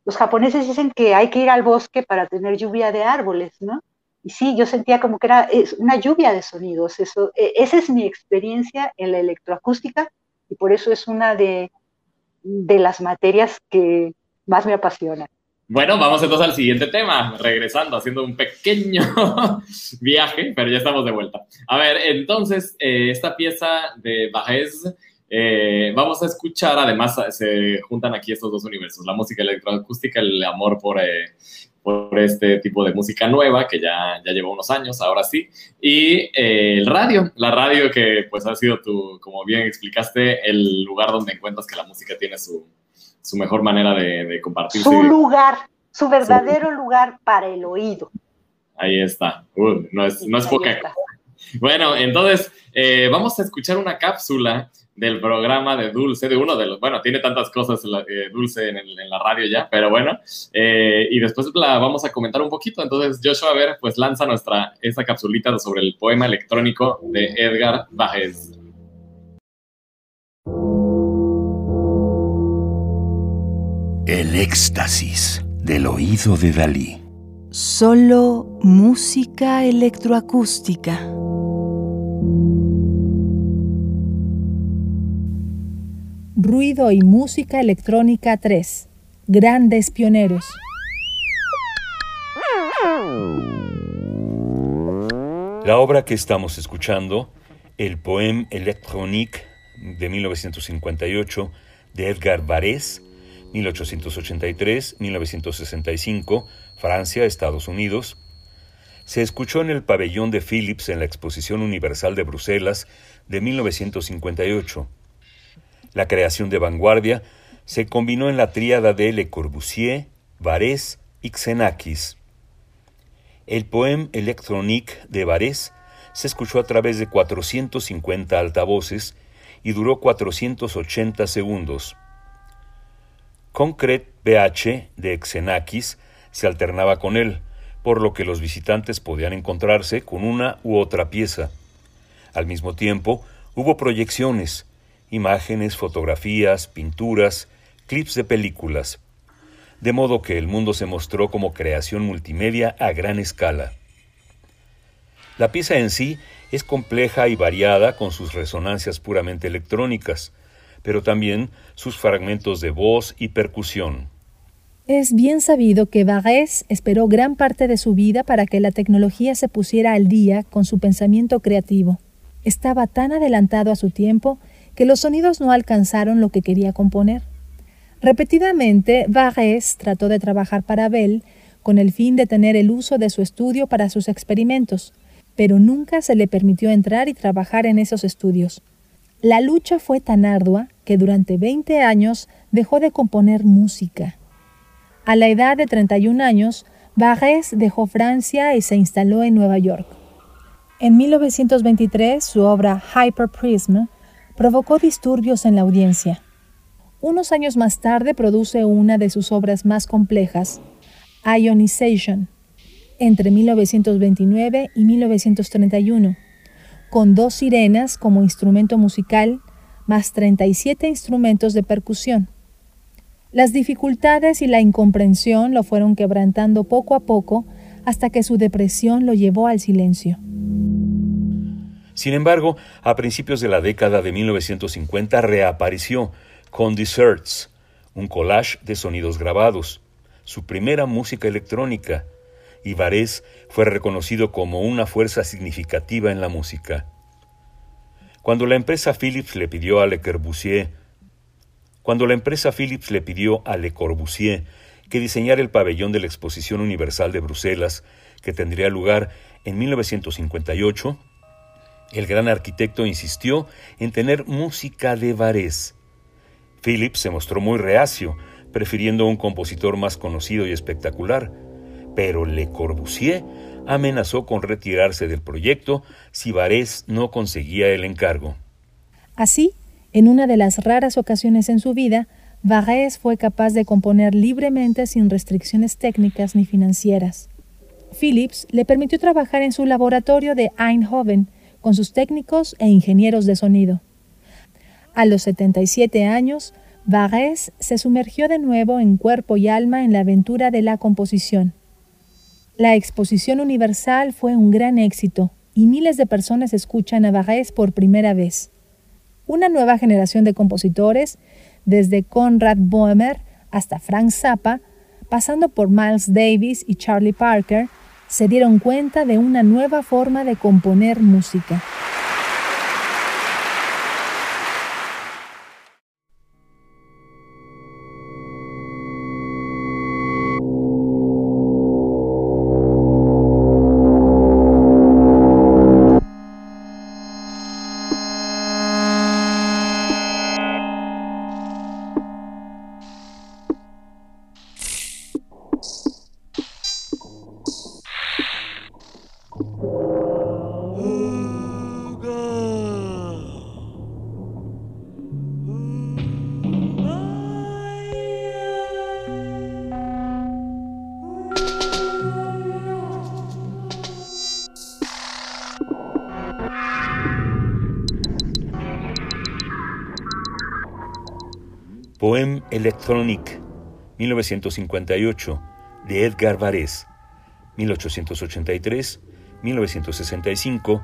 los japoneses dicen que hay que ir al bosque para tener lluvia de árboles, ¿no? Y sí, yo sentía como que era una lluvia de sonidos. Eso, e, esa es mi experiencia en la electroacústica y por eso es una de, de las materias que más me apasiona. Bueno, vamos entonces al siguiente tema, regresando, haciendo un pequeño viaje, pero ya estamos de vuelta. A ver, entonces, eh, esta pieza de Bajez, eh, vamos a escuchar, además se juntan aquí estos dos universos, la música electroacústica, el amor por, eh, por este tipo de música nueva que ya, ya lleva unos años, ahora sí. Y eh, el radio, la radio que pues ha sido tu, como bien explicaste, el lugar donde encuentras que la música tiene su, su mejor manera de, de compartirse. Su lugar, su verdadero lugar para el oído. Ahí está. no es, no es poca Bueno, entonces eh, vamos a escuchar una cápsula del programa de Dulce, de uno de los, bueno, tiene tantas cosas eh, Dulce en, la radio ya, pero bueno, eh, y después la vamos a comentar un poquito. Entonces, Joshua, a ver, pues lanza nuestra, esta capsulita sobre el poema electrónico de Edgar Bajez. El éxtasis del oído de Dalí. Solo música electroacústica. Ruido y Música Electrónica 3. Grandes pioneros. La obra que estamos escuchando, el poema Electronique de 1958 de Edgar Varese, 1883-1965, Francia, Estados Unidos, se escuchó en el pabellón de Philips en la Exposición Universal de Bruselas de 1958 la creación de vanguardia se combinó en la tríada de Le Corbusier, Varese y Xenakis. El poema Electronique de Varese se escuchó a través de 450 altavoces y duró 480 segundos. Concret BH de Xenakis se alternaba con él, por lo que los visitantes podían encontrarse con una u otra pieza. Al mismo tiempo, hubo proyecciones, imágenes, fotografías, pinturas, clips de películas, de modo que el mundo se mostró como creación multimedia a gran escala. La pieza en sí es compleja y variada con sus resonancias puramente electrónicas, pero también sus fragmentos de voz y percusión. Es bien sabido que Varese esperó gran parte de su vida para que la tecnología se pusiera al día con su pensamiento creativo. Estaba tan adelantado a su tiempo que los sonidos no alcanzaron lo que quería componer. Repetidamente, Varese trató de trabajar para Bell con el fin de tener el uso de su estudio para sus experimentos, pero nunca se le permitió entrar y trabajar en esos estudios. La lucha fue tan ardua que durante 20 años dejó de componer música. A la edad de 31 años, Barrés dejó Francia y se instaló en Nueva York. En 1923, su obra Hyper Prism provocó disturbios en la audiencia. Unos años más tarde produce una de sus obras más complejas, Ionization, entre 1929 y 1931, con dos sirenas como instrumento musical, más 37 instrumentos de percusión. Las dificultades y la incomprensión lo fueron quebrantando poco a poco hasta que su depresión lo llevó al silencio. Sin embargo, a principios de la década de 1950 reapareció con Desserts, un collage de sonidos grabados, su primera música electrónica, y Varese fue reconocido como una fuerza significativa en la música. Cuando la empresa Philips le pidió a Le Corbusier, cuando la empresa Philips le pidió a Le Corbusier que diseñara el pabellón de la Exposición Universal de Bruselas, que tendría lugar en 1958, el gran arquitecto insistió en tener música de Varese. Philips se mostró muy reacio, prefiriendo un compositor más conocido y espectacular, pero Le Corbusier amenazó con retirarse del proyecto si Varese no conseguía el encargo. Así, en una de las raras ocasiones en su vida, Varese fue capaz de componer libremente sin restricciones técnicas ni financieras. Philips le permitió trabajar en su laboratorio de Eindhoven con sus técnicos e ingenieros de sonido. A los 77 años, Varese se sumergió de nuevo en cuerpo y alma en la aventura de la composición. La exposición universal fue un gran éxito y miles de personas escuchan a Varese por primera vez. Una nueva generación de compositores, desde Conrad Boehmer hasta Frank Zappa, pasando por Miles Davis y Charlie Parker, se dieron cuenta de una nueva forma de componer música. Poème Electronique, 1958, de Edgar Varese, 1883-1965,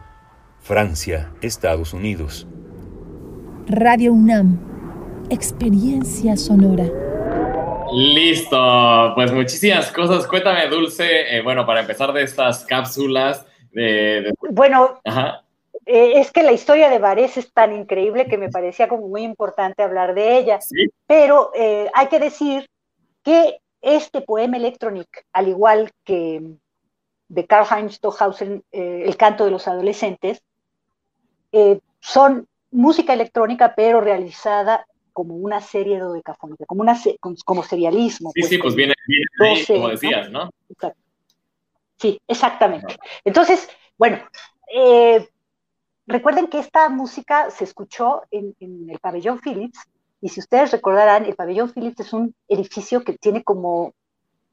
Francia, Estados Unidos. Radio UNAM, experiencia sonora. Listo, pues muchísimas cosas. Cuéntame, Dulce, eh, bueno, para empezar de estas cápsulas de... Bueno, Ajá. Eh, es que la historia de Varese es tan increíble que me parecía como muy importante hablar de ella. Pero eh, hay que decir que este poema electrónico, al igual que de Karl-Heinz Stockhausen, eh, El canto de los adolescentes, son música electrónica, pero realizada como una serie dodecafónica, como, una, como serialismo. Sí, pues, sí, pues viene, viene como decías, ¿no? Sí, exactamente. Entonces, bueno, eh, Recuerden que esta música se escuchó en, el pabellón Philips, y si ustedes recordarán, el pabellón Philips es un edificio que tiene como,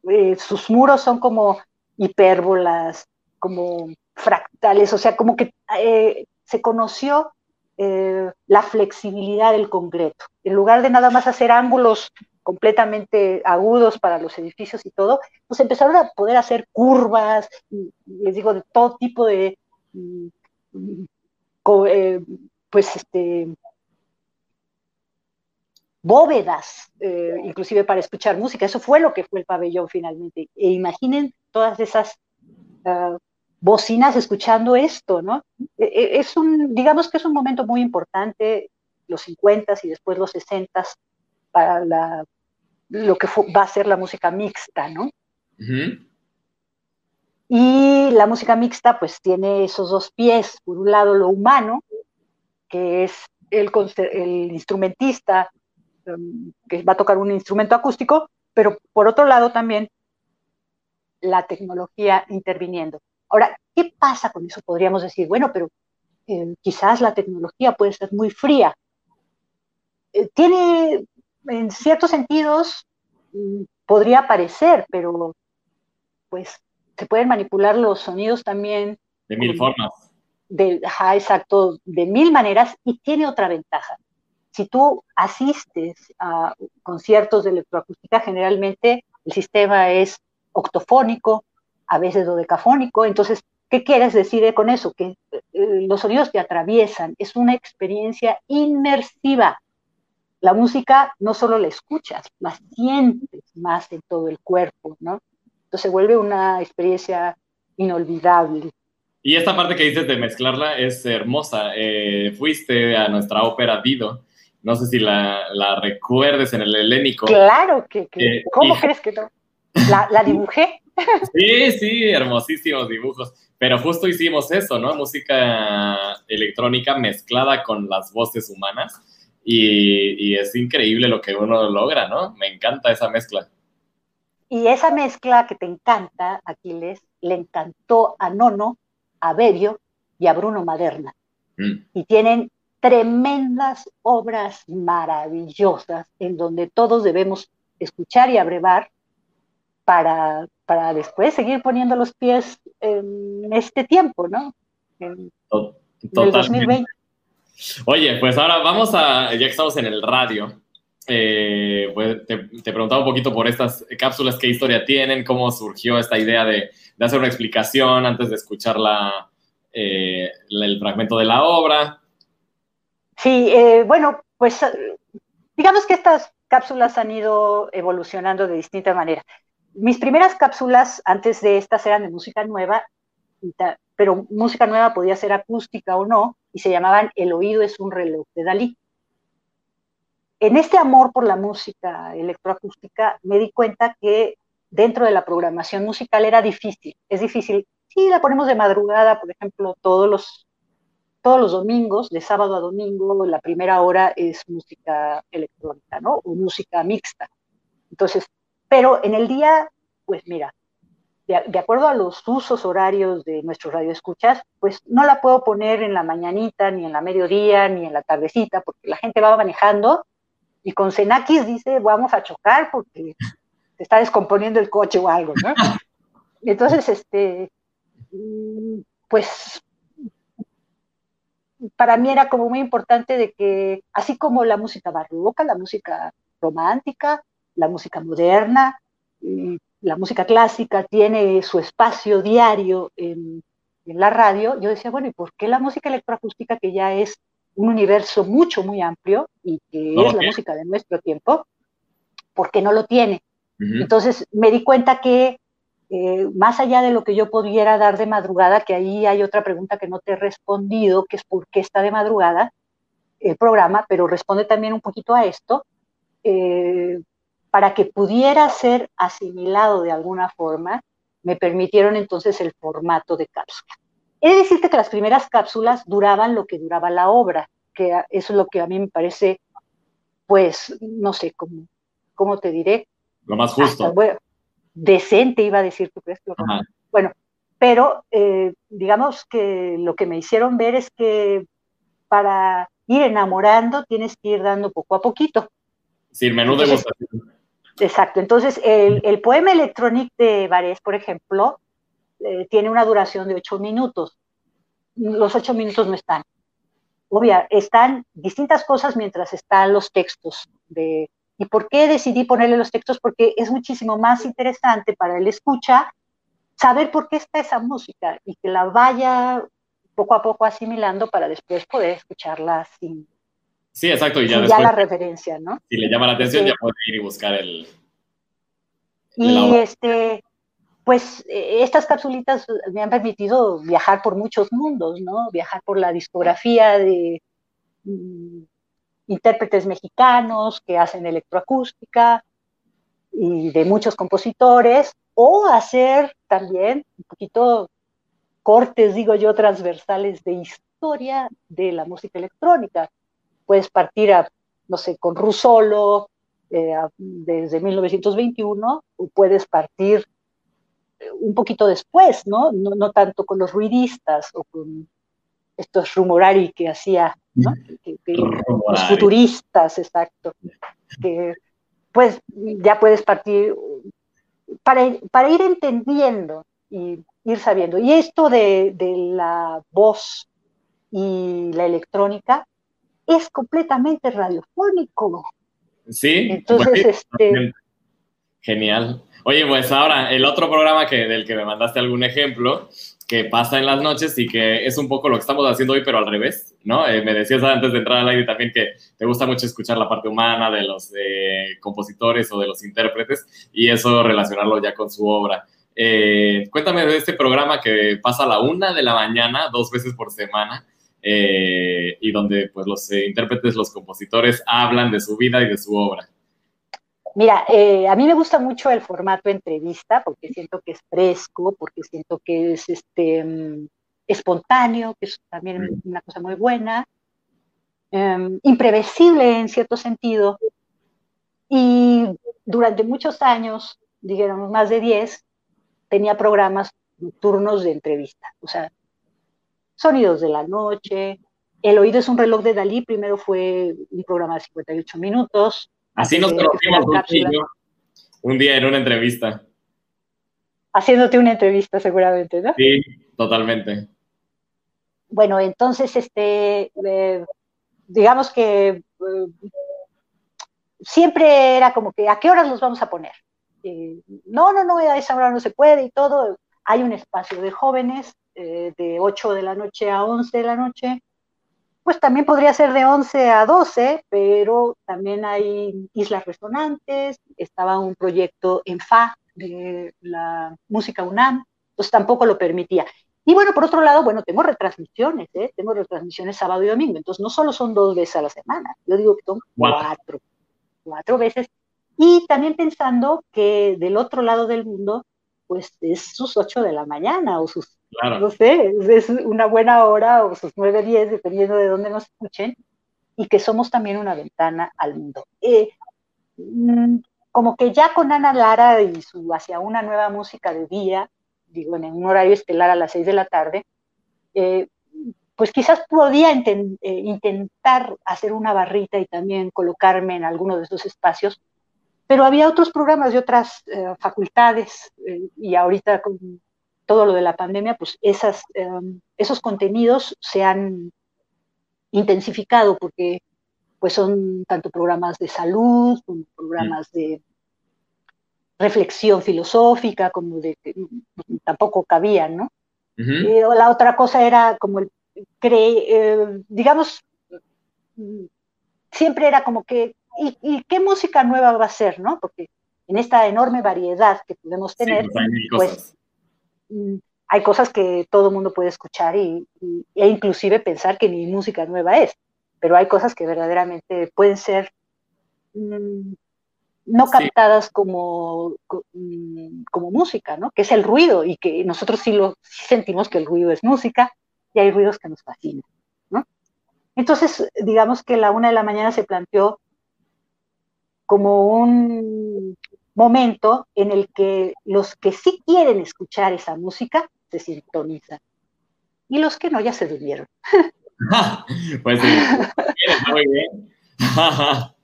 eh, sus muros son como hipérbolas, como fractales, o sea, como que eh, se conoció eh, la flexibilidad del concreto. En lugar de nada más hacer ángulos completamente agudos para los edificios y todo, pues empezaron a poder hacer curvas, y, les digo, de todo tipo de mm, eh, pues este, bóvedas, eh, inclusive para escuchar música. Eso fue lo que fue el pabellón finalmente. E imaginen todas esas ah, bocinas escuchando esto, ¿no? E, e, es un, digamos que es un momento muy importante, los 50 y después los 60 para lo que va a ser la música mixta, ¿no? Y la música mixta pues tiene esos dos pies, por un lado lo humano, que es el, el instrumentista um, que va a tocar un instrumento acústico, pero por otro lado también la tecnología interviniendo. Ahora, ¿qué pasa con eso? Podríamos decir, bueno, pero eh, quizás la tecnología puede ser muy fría. Eh, tiene, en ciertos sentidos, mm, podría parecer, pero pues se pueden manipular los sonidos también. De mil formas. De, exacto, de mil maneras y tiene otra ventaja. Si tú asistes a conciertos de electroacústica, generalmente el sistema es octofónico, a veces dodecafónico. Entonces, ¿qué quieres decir con eso? Que eh, los sonidos te atraviesan, es una experiencia inmersiva. La música no solo la escuchas, la sientes más en todo el cuerpo, ¿no? Entonces se vuelve una experiencia inolvidable. Y esta parte que dices de mezclarla es hermosa. Eh, fuiste a nuestra ópera Dido. No sé si la, la recuerdes en el helénico. Claro que, que eh, ¿cómo crees que no? La, la dibujé. Sí, sí, hermosísimos dibujos. Pero justo hicimos eso, ¿no? Música electrónica mezclada con las voces humanas. Y, y, es increíble lo que uno logra, ¿no? Me encanta esa mezcla. Y esa mezcla que te encanta, Aquiles, le encantó a Nono, a Berio y a Bruno Maderna. Mm. Y tienen tremendas obras maravillosas en donde todos debemos escuchar y abrevar para, para después seguir poniendo los pies en este tiempo, ¿no? En, el 2020. Oye, pues ahora vamos a, ya que estamos en el radio, eh, pues te, preguntaba un poquito por estas cápsulas, qué historia tienen, cómo surgió esta idea de, hacer una explicación antes de escuchar eh, el fragmento de la obra. Sí, eh, bueno, pues digamos que estas cápsulas han ido evolucionando de distinta manera mis primeras cápsulas antes de estas eran de música nueva, pero música nueva podía ser acústica o no, y se llamaban El oído es un reloj de Dalí. En este amor por la música electroacústica me di cuenta que dentro de la programación musical era difícil, es difícil. Si la ponemos de madrugada, por ejemplo, todos los, todos los domingos, de sábado a domingo, la primera hora es música electrónica, ¿no? O música mixta. Entonces, pero en el día, pues mira, de, acuerdo a los usos horarios de nuestros radioescuchas, pues no la puedo poner en la mañanita, ni en la mediodía, ni en la tardecita, porque la gente va manejando y con Senakis dice, vamos a chocar porque se está descomponiendo el coche o algo, ¿no? Entonces, este, pues para mí era como muy importante de que, así como la música barroca, la música romántica, la música moderna, la música clásica tiene su espacio diario en, la radio, yo decía, bueno, ¿y por qué la música electroacústica, que ya es un universo mucho, muy amplio y que es la música de nuestro tiempo, ¿por qué no lo tiene? Entonces me di cuenta que eh, más allá de lo que yo pudiera dar de madrugada, que ahí hay otra pregunta que no te he respondido, que es por qué está de madrugada el programa, pero responde también un poquito a esto. Eh, para que pudiera ser asimilado de alguna forma, me permitieron entonces el formato de cápsula. He de decirte que las primeras cápsulas duraban lo que duraba la obra, que eso es lo que a mí me parece, pues, no sé, cómo, cómo te diré. Lo más justo. bueno, decente iba a decir, ¿tú crees? Bueno, pero eh, digamos que lo que me hicieron ver es que para ir enamorando tienes que ir dando poco a poquito. Sí, menú de Exacto. Entonces, el, poema electrónico de Varés, por ejemplo, eh, tiene una duración de ocho minutos. Los ocho minutos no están. Obvia, están distintas cosas mientras están los textos. De, ¿Y por qué decidí ponerle los textos? Porque es muchísimo más interesante para el escucha saber por qué está esa música y que la vaya poco a poco asimilando para después poder escucharla sin, Sí, exacto. Y ya, ya la referencia, ¿no? Si le llama la atención, ya puede ir y buscar el. y este, pues e, estas capsulitas me han permitido viajar por muchos mundos, ¿no? Viajar por la discografía de mm, intérpretes mexicanos que hacen electroacústica y de muchos compositores, o hacer también un poquito cortes, digo yo, transversales de historia de la música electrónica. Puedes partir a, no sé, con Rusolo eh, desde 1921, o puedes partir un poquito después, ¿no? ¿no? tanto con los ruidistas o con estos rumorari que hacía, ¿no? los futuristas, exacto, que pues ya puedes partir para, para ir entendiendo y ir sabiendo. Y esto de, de la voz y la electrónica es completamente radiofónico. Sí. Entonces, este... Genial. Oye, pues ahora, el otro programa que, del que me mandaste algún ejemplo, que pasa en las noches y que es un poco lo que estamos haciendo hoy, pero al revés, ¿no? Eh, me decías antes de entrar al aire también que te gusta mucho escuchar la parte humana de los compositores o de los intérpretes y eso relacionarlo ya con su obra. Eh, cuéntame de este programa que pasa a la una de la mañana, dos veces por semana, eh, y donde pues los intérpretes, los compositores hablan de su vida y de su obra. Mira, eh, a mí me gusta mucho el formato entrevista porque siento que es fresco, porque siento que es este, mm, espontáneo, que es también una cosa muy buena, em, imprevisible en cierto sentido. Y durante muchos años, digamos más de 10, tenía programas nocturnos de entrevista, o sea, sonidos de la noche. El oído es un reloj de Dalí, primero fue un programa de 58 minutos, Así nos conocimos un día en una entrevista. Haciéndote una entrevista seguramente, ¿no? Sí, totalmente. Bueno, entonces, este, eh, digamos que eh, siempre era como que, ¿a qué horas los vamos a poner? Eh, no, no, no, a esa hora no se puede y todo. Hay un espacio de jóvenes de 8 de la noche a 11 de la noche, pues también podría ser de 11 a 12, pero también hay islas resonantes, estaba un proyecto en FA de la música UNAM, pues tampoco lo permitía. Y bueno, por otro lado, bueno, tengo retransmisiones, ¿eh? tengo retransmisiones sábado y domingo, entonces no solo son dos veces a la semana, yo digo que son cuatro, cuatro veces. Y también pensando que del otro lado del mundo, pues es sus 8 de la mañana o sus no sé, es una buena hora o sus nueve, diez, dependiendo de dónde nos escuchen, y que somos también una ventana al mundo. Eh, mm, como que ya con Ana Lara y su hacia una nueva música de día, digo, en un horario estelar a las seis de la tarde, eh, pues quizás podía eh, intentar hacer una barrita y también colocarme en alguno de esos espacios, pero había otros programas de otras facultades y ahorita con todo lo de la pandemia, pues esas, em, esos contenidos se han intensificado porque pues son tanto programas de salud como programas de reflexión filosófica, como de que tampoco cabían, ¿no? y la otra cosa era como el, eh, digamos, siempre era como que, ¿y, qué música nueva va a ser, no? Porque en esta enorme variedad que podemos tener, pues hay cosas que todo el mundo puede escuchar y, e inclusive pensar que ni música nueva es, pero hay cosas que verdaderamente pueden ser mm, no captadas como, mm, como música, ¿no? Que es el ruido y que nosotros sí lo sentimos que el ruido es música y hay ruidos que nos fascinan, ¿no? Entonces, digamos que la una de la mañana se planteó como un momento en el que los que sí quieren escuchar esa música se sintonizan y los que no ya se durmieron. pues sí, muy bien.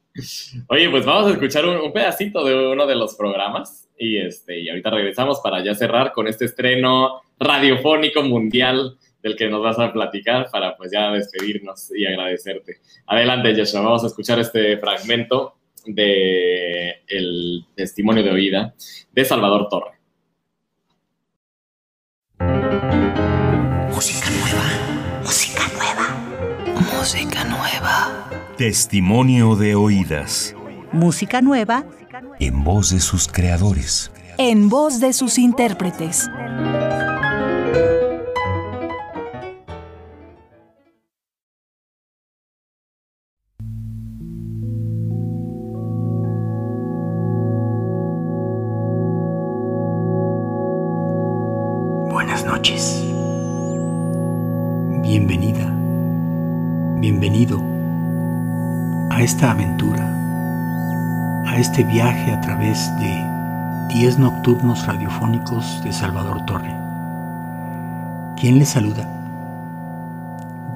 Oye, pues vamos a escuchar un, pedacito de uno de los programas y, este, y ahorita regresamos para ya cerrar con este estreno radiofónico mundial del que nos vas a platicar para pues ya despedirnos y agradecerte. Adelante, Joshua, vamos a escuchar este fragmento de el testimonio de oída de Salvador Torre. Música nueva, música nueva, Música nueva. Testimonio de oídas. Música nueva. En voz de sus creadores. En voz de sus intérpretes. Aventura, a este viaje a través de 10 nocturnos radiofónicos de Salvador Torre. ¿Quién le saluda?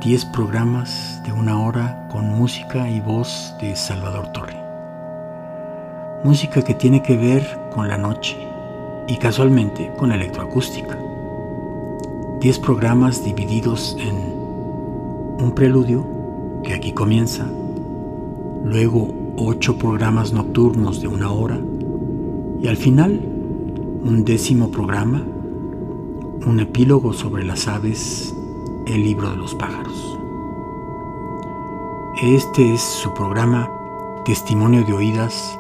10 programas de una hora con música y voz de Salvador Torre. Música que tiene que ver con la noche y casualmente con la electroacústica 10 programas divididos en un preludio, que aquí comienza, luego 8 programas nocturnos de una hora y al final un décimo programa, un epílogo sobre las aves, el libro de los pájaros. Este es su programa Testimonio de Oídas,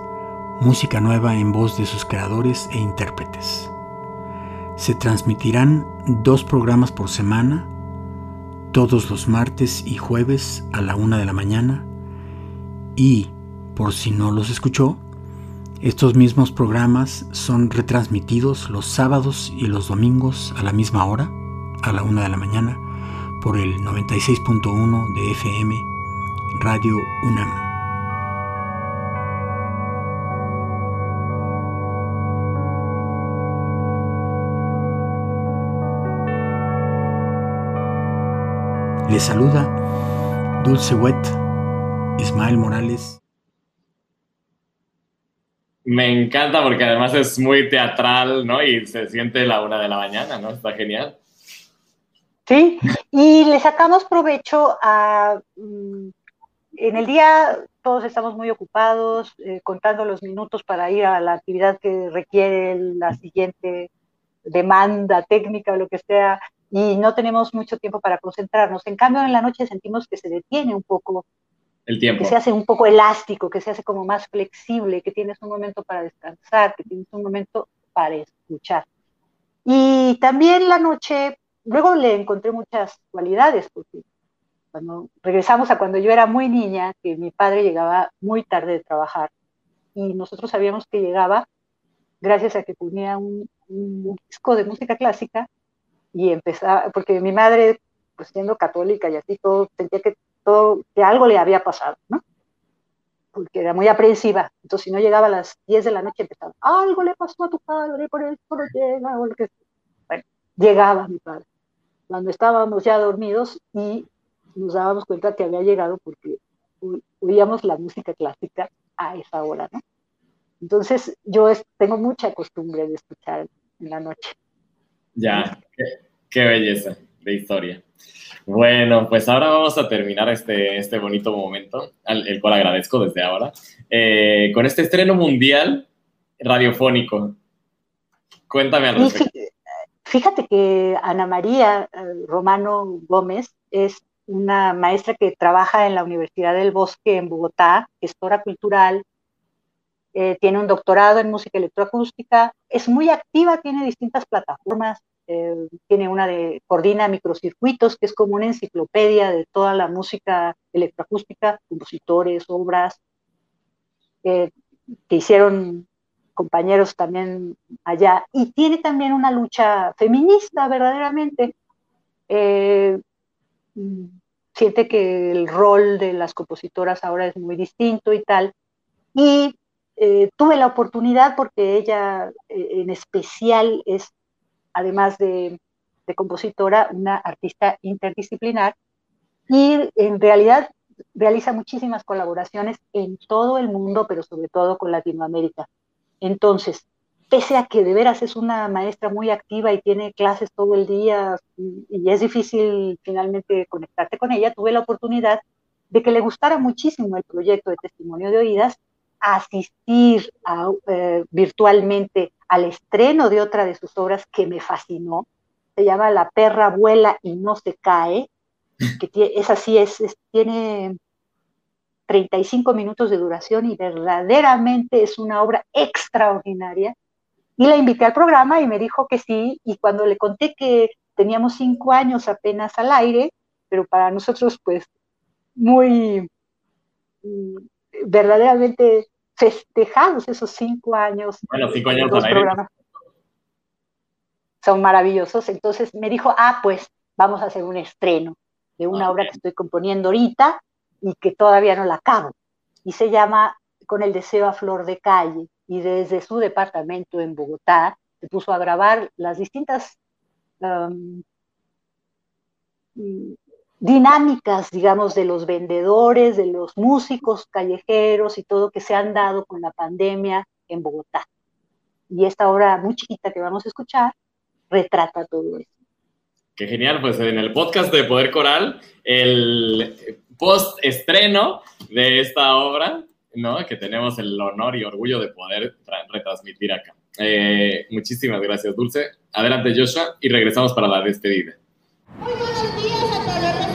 música nueva en voz de sus creadores e intérpretes. Se transmitirán dos programas por semana, todos los martes y jueves a la una de la mañana. Y, por si no los escuchó, estos mismos programas son retransmitidos los sábados y los domingos a la misma hora, a la una de la mañana, por el 96.1 de FM Radio UNAM. Le saluda Dulce Wet, Ismael Morales. Me encanta porque además es muy teatral, ¿no? Y se siente la una de la mañana, ¿no? Está genial. Sí, y le sacamos provecho a... Mm, en el día todos estamos muy ocupados, eh, contando los minutos para ir a la actividad que requiere la siguiente demanda técnica o lo que sea, y no tenemos mucho tiempo para concentrarnos. En cambio, en la noche sentimos que se detiene un poco. El tiempo. Que se hace un poco elástico, que se hace como más flexible, que tienes un momento para descansar, que tienes un momento para escuchar. Y también la noche, luego le encontré muchas cualidades, porque cuando regresamos a cuando yo era muy niña, que mi padre llegaba muy tarde de trabajar, y nosotros sabíamos que llegaba gracias a que ponía un disco de música clásica y empezaba, porque mi madre, pues siendo católica y así, todo, sentía que, que algo le había pasado, ¿no? Porque era muy aprensiva. Entonces, si no llegaba a las 10 de la noche, empezaba, algo le pasó a tu padre, por eso no llega, o lo que Bueno, llegaba mi padre. Cuando estábamos ya dormidos y nos dábamos cuenta que había llegado porque oíamos la música clásica a esa hora, ¿no? Entonces, yo tengo mucha costumbre de escuchar en la noche. Ya, qué, belleza de historia. Bueno, pues ahora vamos a terminar este, este bonito momento, el cual agradezco desde ahora, eh, con este estreno mundial radiofónico. Cuéntame al respecto. Fíjate que Ana María eh, Romano Gómez es una maestra que trabaja en la Universidad del Bosque en Bogotá, gestora cultural, eh, tiene un doctorado en música electroacústica, es muy activa, tiene distintas plataformas, eh, tiene una de, coordina microcircuitos, que es como una enciclopedia de toda la música electroacústica, compositores, obras, eh, que hicieron compañeros también allá, y tiene también una lucha feminista verdaderamente. siente que el rol de las compositoras ahora es muy distinto y tal. Y eh, tuve la oportunidad porque ella eh, en especial es, además de, compositora, una artista interdisciplinar y en realidad realiza muchísimas colaboraciones en todo el mundo, pero sobre todo con Latinoamérica. Entonces, pese a que de veras es una maestra muy activa y tiene clases todo el día y, es difícil finalmente conectarte con ella, tuve la oportunidad de que le gustara muchísimo el proyecto de testimonio de oídas asistir eh, virtualmente al estreno de otra de sus obras que me fascinó. Se llama La perra vuela y no se cae. que es así, es, tiene 35 minutos de duración y verdaderamente es una obra extraordinaria. Y la invité al programa y me dijo que sí, y cuando le conté que teníamos cinco años apenas al aire, pero para nosotros pues muy mm, verdaderamente festejados esos cinco años. Bueno, cinco años al aire. Son maravillosos. Entonces me dijo, ah, pues vamos a hacer un estreno de una obra que estoy componiendo ahorita y que todavía no la acabo. Y se llama Con el deseo a flor de calle. Y desde su departamento en Bogotá se puso a grabar las distintas um, dinámicas, digamos, de los vendedores, de los músicos callejeros y todo que se han dado con la pandemia en Bogotá. Y esta obra muy chiquita que vamos a escuchar retrata todo eso. Qué genial, pues en el podcast de Poder Coral, el post estreno de esta obra, ¿no? Que tenemos el honor y orgullo de poder retransmitir acá. Eh, muchísimas gracias, Dulce. Adelante, Joshua, y regresamos para la despedida. Muy buenos días a todos los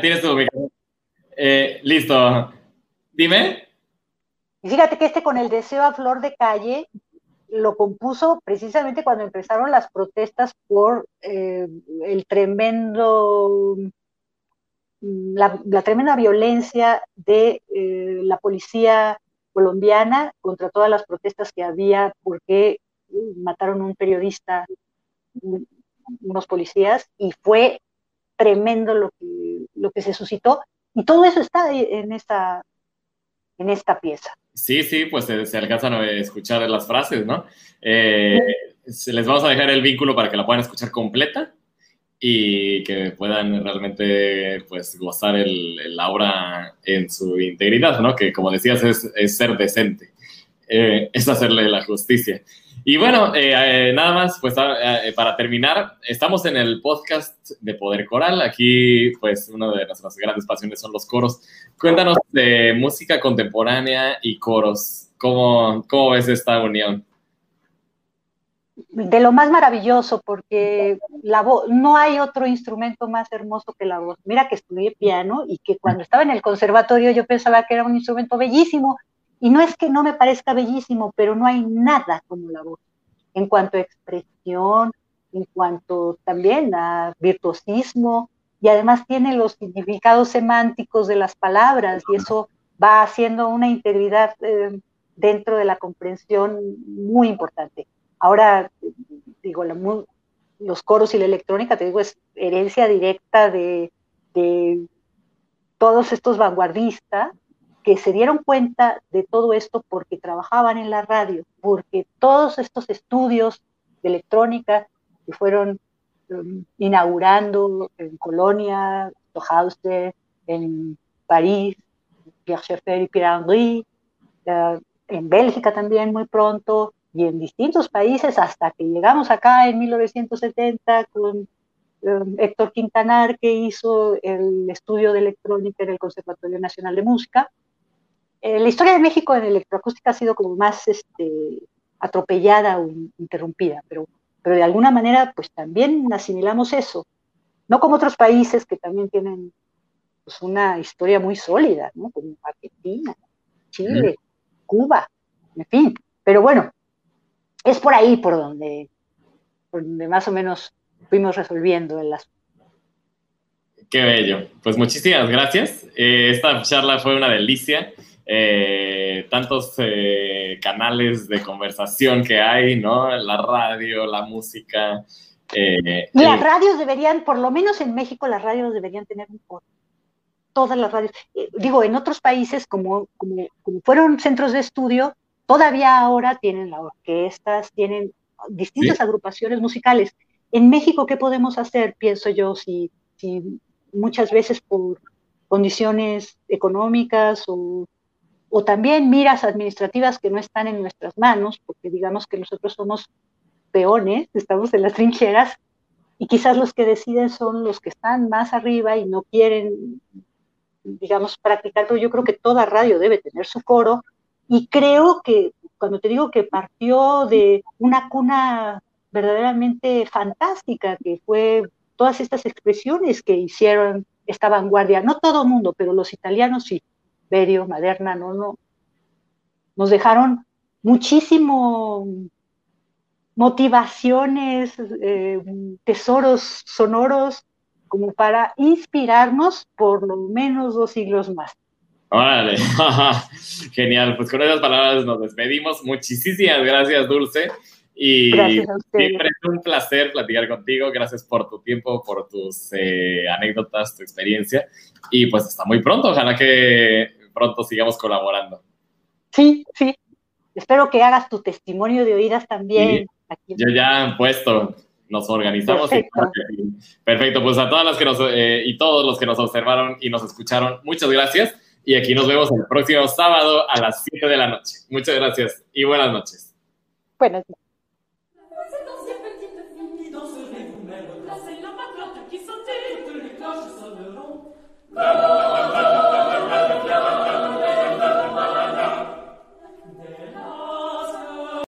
tienes tu. Eh, listo. Dime. Fíjate que este con el deseo a flor de calle lo compuso precisamente cuando empezaron las protestas por eh, el tremendo, mm, la, tremenda violencia de eh, la policía colombiana contra todas las protestas que había porque mataron a un periodista, unos policías, y fue tremendo lo que, lo que se suscitó. Y todo eso está en esta, en esta pieza. Sí, sí, pues se, alcanzan a escuchar las frases, ¿no? Eh, les vamos a dejar el vínculo para que la puedan escuchar completa. y que puedan realmente pues gozar el, el aura en su integridad, ¿no? Que como decías es, es ser decente, eh, es hacerle la justicia. Y bueno, eh, eh, nada más, pues para terminar, estamos en el podcast de Poder Coral. Aquí, pues, una de nuestras grandes pasiones son los coros. Cuéntanos de música contemporánea y coros. ¿Cómo, cómo ves esta unión? de lo más maravilloso, porque la voz, no hay otro instrumento más hermoso que la voz. Mira que estudié piano y que cuando estaba en el conservatorio yo pensaba que era un instrumento bellísimo, y no es que no me parezca bellísimo, pero no hay nada como la voz, en cuanto a expresión, en cuanto también a virtuosismo, y además tiene los significados semánticos de las palabras, y eso va haciendo una integridad eh, dentro de la comprensión muy importante. Ahora, digo, los coros y la electrónica, te digo, es herencia directa de, todos estos vanguardistas que se dieron cuenta de todo esto porque trabajaban en la radio, porque todos estos estudios de electrónica que fueron um, inaugurando en Colonia, Stohausen, en París, Pierre Schaeffer y Pierre Henry, uh, en Bélgica también muy pronto, y en distintos países hasta que llegamos acá en 1970 con um, Héctor Quintanar, que hizo el estudio de electrónica en el Conservatorio Nacional de Música. Eh, la historia de México en electroacústica ha sido como más este, atropellada o interrumpida, pero, pero de alguna manera pues también asimilamos eso, no como otros países que también tienen pues, una historia muy sólida, ¿no? como Argentina, Chile, Cuba, en fin. Pero bueno, es por ahí por donde, donde más o menos fuimos resolviendo el asunto. Qué bello. Pues muchísimas gracias. Eh, esta charla fue una delicia. Eh, tantos eh, canales de conversación que hay, ¿no? La radio, la música. las radios deberían, por lo menos en México, las radios deberían tener un. Todas las radios. digo, en otros países, como, como, como fueron centros de estudio, Todavía ahora tienen orquestas, tienen distintas agrupaciones musicales. En México, ¿qué podemos hacer? Pienso yo, si, si muchas veces por condiciones económicas o, o también miras administrativas que no están en nuestras manos, porque digamos que nosotros somos peones, estamos en las trincheras, y quizás los que deciden son los que están más arriba y no quieren, digamos, practicar, pero yo creo que toda radio debe tener su coro. Y creo que cuando te digo que partió de una cuna verdaderamente fantástica, que fue todas estas expresiones que hicieron esta vanguardia, no todo el mundo, pero los italianos sí, Berio, Maderna, no, no, nos dejaron muchísimo motivaciones, eh, tesoros sonoros como para inspirarnos por lo menos dos siglos más. Órale, genial. Pues con esas palabras nos despedimos. Muchísimas gracias, Dulce. Y siempre es un placer platicar contigo. Gracias por tu tiempo, por tus eh, anécdotas, tu experiencia. Y pues hasta muy pronto. Ojalá que pronto sigamos colaborando. Sí, sí. Espero que hagas tu testimonio de oídas también. Yo ya he puesto, nos organizamos. Perfecto. Perfecto. Pues a todas las que nos eh, y todos los que nos observaron y nos escucharon, muchas gracias. Y aquí nos vemos el próximo sábado a las 7 de la noche. Muchas gracias y buenas noches. Buenas noches. Bravo